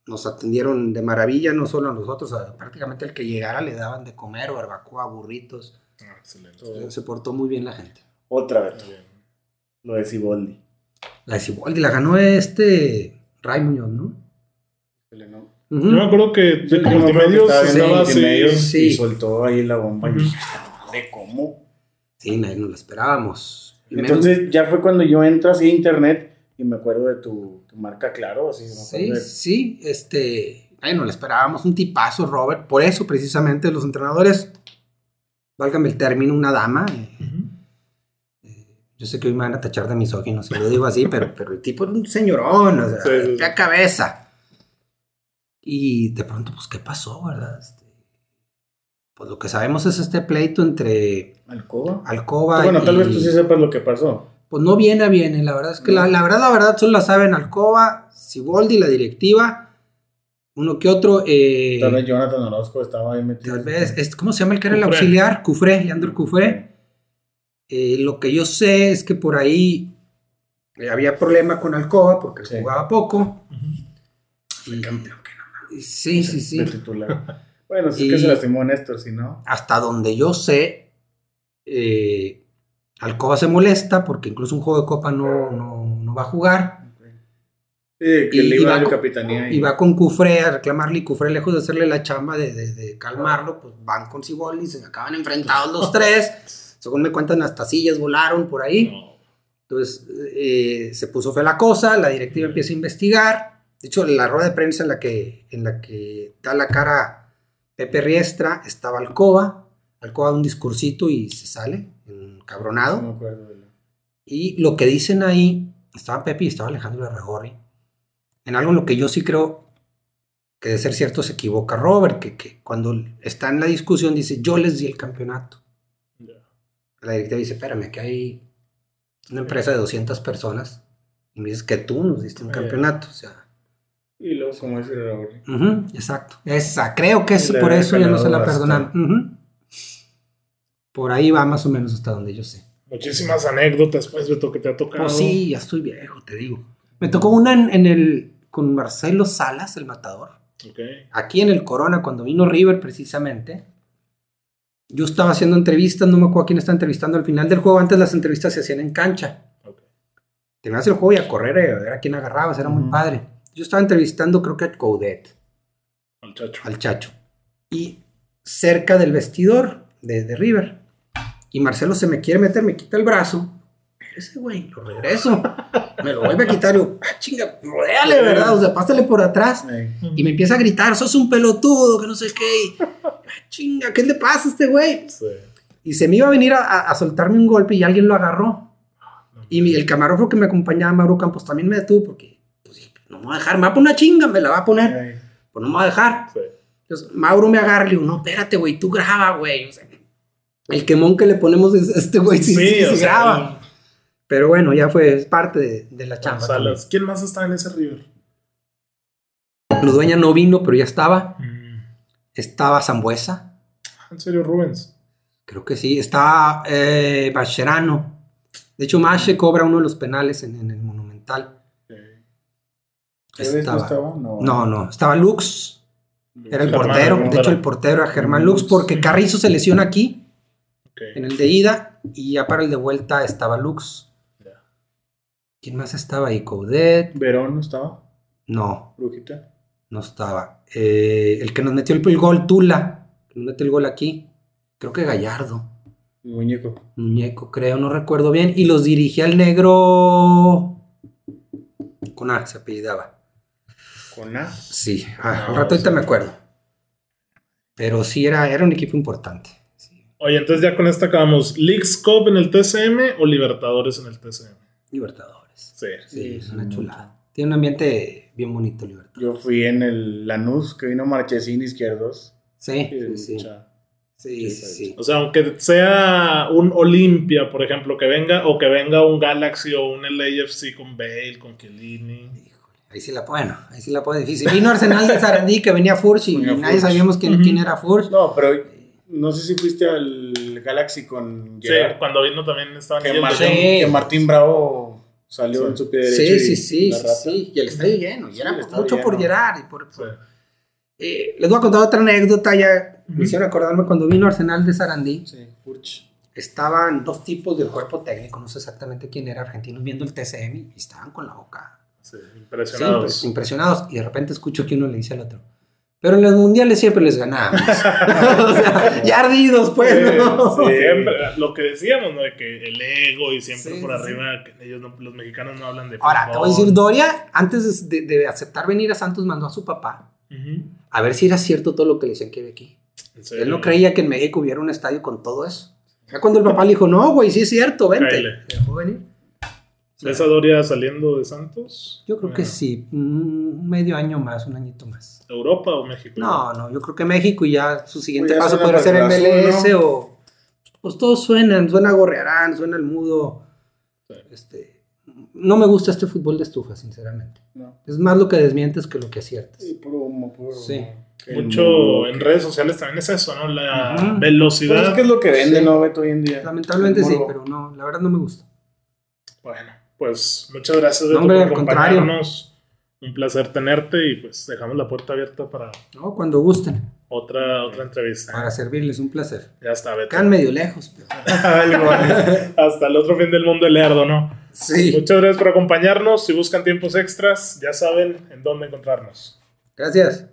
nos atendieron de maravilla, no solo a nosotros, a prácticamente al que llegara le daban de comer, barbacoa, burritos. Ah, excelente. Se portó muy bien la gente. Otra vez. Lo de Siboldi. La Ciboldi la ganó este Ray Muñoz, ¿no? Yo me acuerdo que de creo que multimedios estaba así. multimedios sí. y soltó ahí la bomba. y Ujú. dije, ¿De cómo? Sí, nadie nos lo esperábamos. Y menos- Entonces ya fue cuando yo entro así a internet y me acuerdo de tu, tu marca Claro. Así, sí, de- sí, este, nos lo esperábamos. Un tipazo, Robert. Por eso, precisamente, los entrenadores, válgame el término, una dama. eh, eh, Yo sé que hoy me van a tachar de misógino si lo digo así, pero, pero el tipo era un señorón, o sea, Sí, sí, cabeza. Y de pronto, pues, ¿qué pasó, verdad? Este, pues lo que sabemos es este pleito entre ¿Alcoba? Alcoba bueno, tal vez tú sí sepas lo que pasó. Pues no viene a viene, la verdad es que la, la verdad, la verdad, solo la saben Alcoba, Siboldi, la directiva, uno que otro. eh, Tal vez Jonathan Orozco estaba ahí metido. Tal vez, es- ¿cómo se llama el que era el auxiliar? Cufré, Leandro Cufré. Eh, lo que yo sé es que por ahí eh, había problema con Alcoba porque Sí. jugaba poco. Fue campeón, que no. Y Sí, sí, sí. De titular. Bueno, sí Y- que se lastimó Néstor, si no. Hasta donde yo sé, eh, Alcoba se molesta porque incluso un juego de copa no, no, no va a jugar. Sí, que Y- le y iba va a la con- capitanía. Y va con Cufré a reclamarle y Cufré, lejos de hacerle la chamba de, de- de calmarlo, pues van con Siboldi, se acaban enfrentados los tres. Según me cuentan, hasta sillas volaron por ahí. No. Entonces eh, se puso fea la cosa, la directiva empieza a investigar. De hecho, la rueda de prensa en la que, en la que da la cara Pepe Riestra estaba Alcoba. Alcoba da un discursito y se sale, encabronado. No me acuerdo de Y lo que dicen ahí, estaba Pepe y estaba Alejandro Arregorri, en algo en lo que yo sí creo que de ser cierto se equivoca Robert, que, que cuando está en la discusión dice, yo les di el campeonato. Ya. La directiva dice, espérame, que hay una empresa de 200 personas y me dices que tú nos diste un campeonato. O sea, Y luego, como dice Raúl. ujú, exacto. Esa, creo que es por eso ya no se la calado perdonan. bastante. Por ahí va más o menos hasta donde yo sé. Muchísimas anécdotas, pues, Beto, que te ha tocado. Pues sí, ya estoy viejo, te digo. Me tocó una en, en el con Marcelo Salas, el matador. Ok. Aquí en el Corona, cuando vino River precisamente. Yo estaba haciendo entrevistas, no me acuerdo quién estaba entrevistando al final del juego. Antes las entrevistas se hacían en cancha. Ok. Terminabas el juego y a correr, eh, a ver a quién agarrabas, era muy Ujú. padre. Yo estaba entrevistando, creo que a Coudet, Al chacho. al Chacho. Y cerca del vestidor de, de River. Y Marcelo se me quiere meter, me quita el brazo. Ese güey, lo regreso. Me lo vuelve a quitar. Y yo, ah, chinga, rodeale, ¿verdad? O sea, pásale por atrás. Y me empieza a gritar, sos un pelotudo, que no sé qué. Y, ah, chinga, ¿qué le pasa a este güey? Sí. Y se me iba a venir a, a- a soltarme un golpe y alguien lo agarró. Y mi- el camarógrafo que me acompañaba, Mauro Campos, también me detuvo porque, pues, no me va a dejar, me va a poner una chinga, me la va a poner. Pues no me va a dejar. Entonces, Mauro me agarra y le digo, no, espérate, güey, tú graba, güey. O sea, el quemón que le ponemos es este güey, sí, sí, sí o sea, graba. Pero bueno, ya fue es parte de, de la chamba. Salas. ¿Quién más está en ese River? Ludueña no vino, pero ya estaba. Mm. Estaba Zambuesa, En serio, Rubens. creo que sí. Estaba eh, Bacherano. De hecho, Masche cobra uno de los penales en, en el Monumental. Ok. ¿Tevez no Estaba. estaba? No. No, no, estaba Lux, era el Germán, portero. De hecho, el portero era Germán Lux, Lux. porque Carrizo se lesiona aquí, En el de ida, y ya para el de vuelta estaba Lux. Ya. ¿Quién más estaba ahí? Coudet. Verón no estaba. No, Brujita. no estaba. Eh, el que nos metió el, el gol, Tula, que nos metió el gol aquí. Creo que Gallardo. Muñeco. Muñeco, creo, no recuerdo bien. Y los dirigía el negro. Con A se apellidaba. Con A. Sí, ah, al rato ahorita me acuerdo. Pero sí, era, era un equipo importante. Oye, entonces ya con esta acabamos. ¿Leagues Cup en el TCM o Libertadores en el TCM? Libertadores. Sí. Sí, es una chulada. Tiene un ambiente bien bonito, Libertadores. Yo fui en el Lanús, que vino Marchesín izquierdos. Sí, sí, sí. Sí, sí, sí. O sea, aunque sea un Olimpia, por ejemplo, que venga, o que venga un Galaxy o un LAFC con Bale, con Chiellini. Híjole, Ahí sí la bueno, ahí sí la pone difícil. Vino Arsenal de Sarandí que venía Furch y Venía nadie Furch. sabíamos quién, quién era Furch. No, pero no sé si fuiste al Galaxy con Sí, Gerard. cuando vino también estaban que, Martín, Sí. que Martín Bravo salió Sí. en su pie derecho. Sí, y sí, sí, sí, sí. Y el estadio lleno. Y Sí, era mucho por lleno. Gerard. Y por, Sí. por- Eh, les voy a contar otra anécdota. Ya me hicieron acordarme cuando vino Arsenal de Sarandí. Sí, Furch. Estaban dos tipos del cuerpo técnico, no sé exactamente quién era, argentinos, viendo el TCM y estaban con la boca Sí, sí, impresionados. impre- impresionados. Y de repente escucho que uno le dice al otro. Pero en los mundiales siempre les ganamos. o sea, ya ardidos, pues, siempre, lo que decíamos, ¿no? De que el ego y siempre Sí, por sí. arriba, que ellos no- los mexicanos no hablan de Ahora, te voy a fútbol. decir, Doria, antes de, de aceptar venir a Santos, mandó a su papá a ver si era cierto todo lo que le decían que había aquí. Él no creía que en México hubiera un estadio con todo eso. Ya cuando el papá le dijo, no, güey, sí es cierto, vente. Dejó venir. ¿Ves a Doria saliendo de Santos? Yo creo que Eh, sí, un medio año más, un añito más. ¿Europa o México? No, no, yo creo que México y ya su siguiente Pues ya paso podría ser MLS ¿no? o... Pues todos suenan, suena Gorrearán, suena el Mudo. Sí. Este, no me gusta este fútbol de estufa, sinceramente. No. Es más lo que desmientes que lo que aciertas. Sí, puro humo, puro Sí. Mucho mundo en redes sociales también es eso, ¿no? La velocidad. Pues es que es lo que vende, Sí. ¿no, Beto, hoy en día? Lamentablemente sí, pero no, la verdad no me gusta. Bueno, pues muchas gracias Beto, hombre, por acompañarnos. Un placer tenerte y pues dejamos la puerta abierta para No, cuando gusten, otra, otra entrevista. para servirles, un placer. Ya está, Beto. Quedan medio lejos, pero... Hasta el otro fin del mundo el Lerdo, ¿no? Sí, Muchas gracias por acompañarnos. Si buscan tiempos extras, ya saben en dónde encontrarnos. gracias.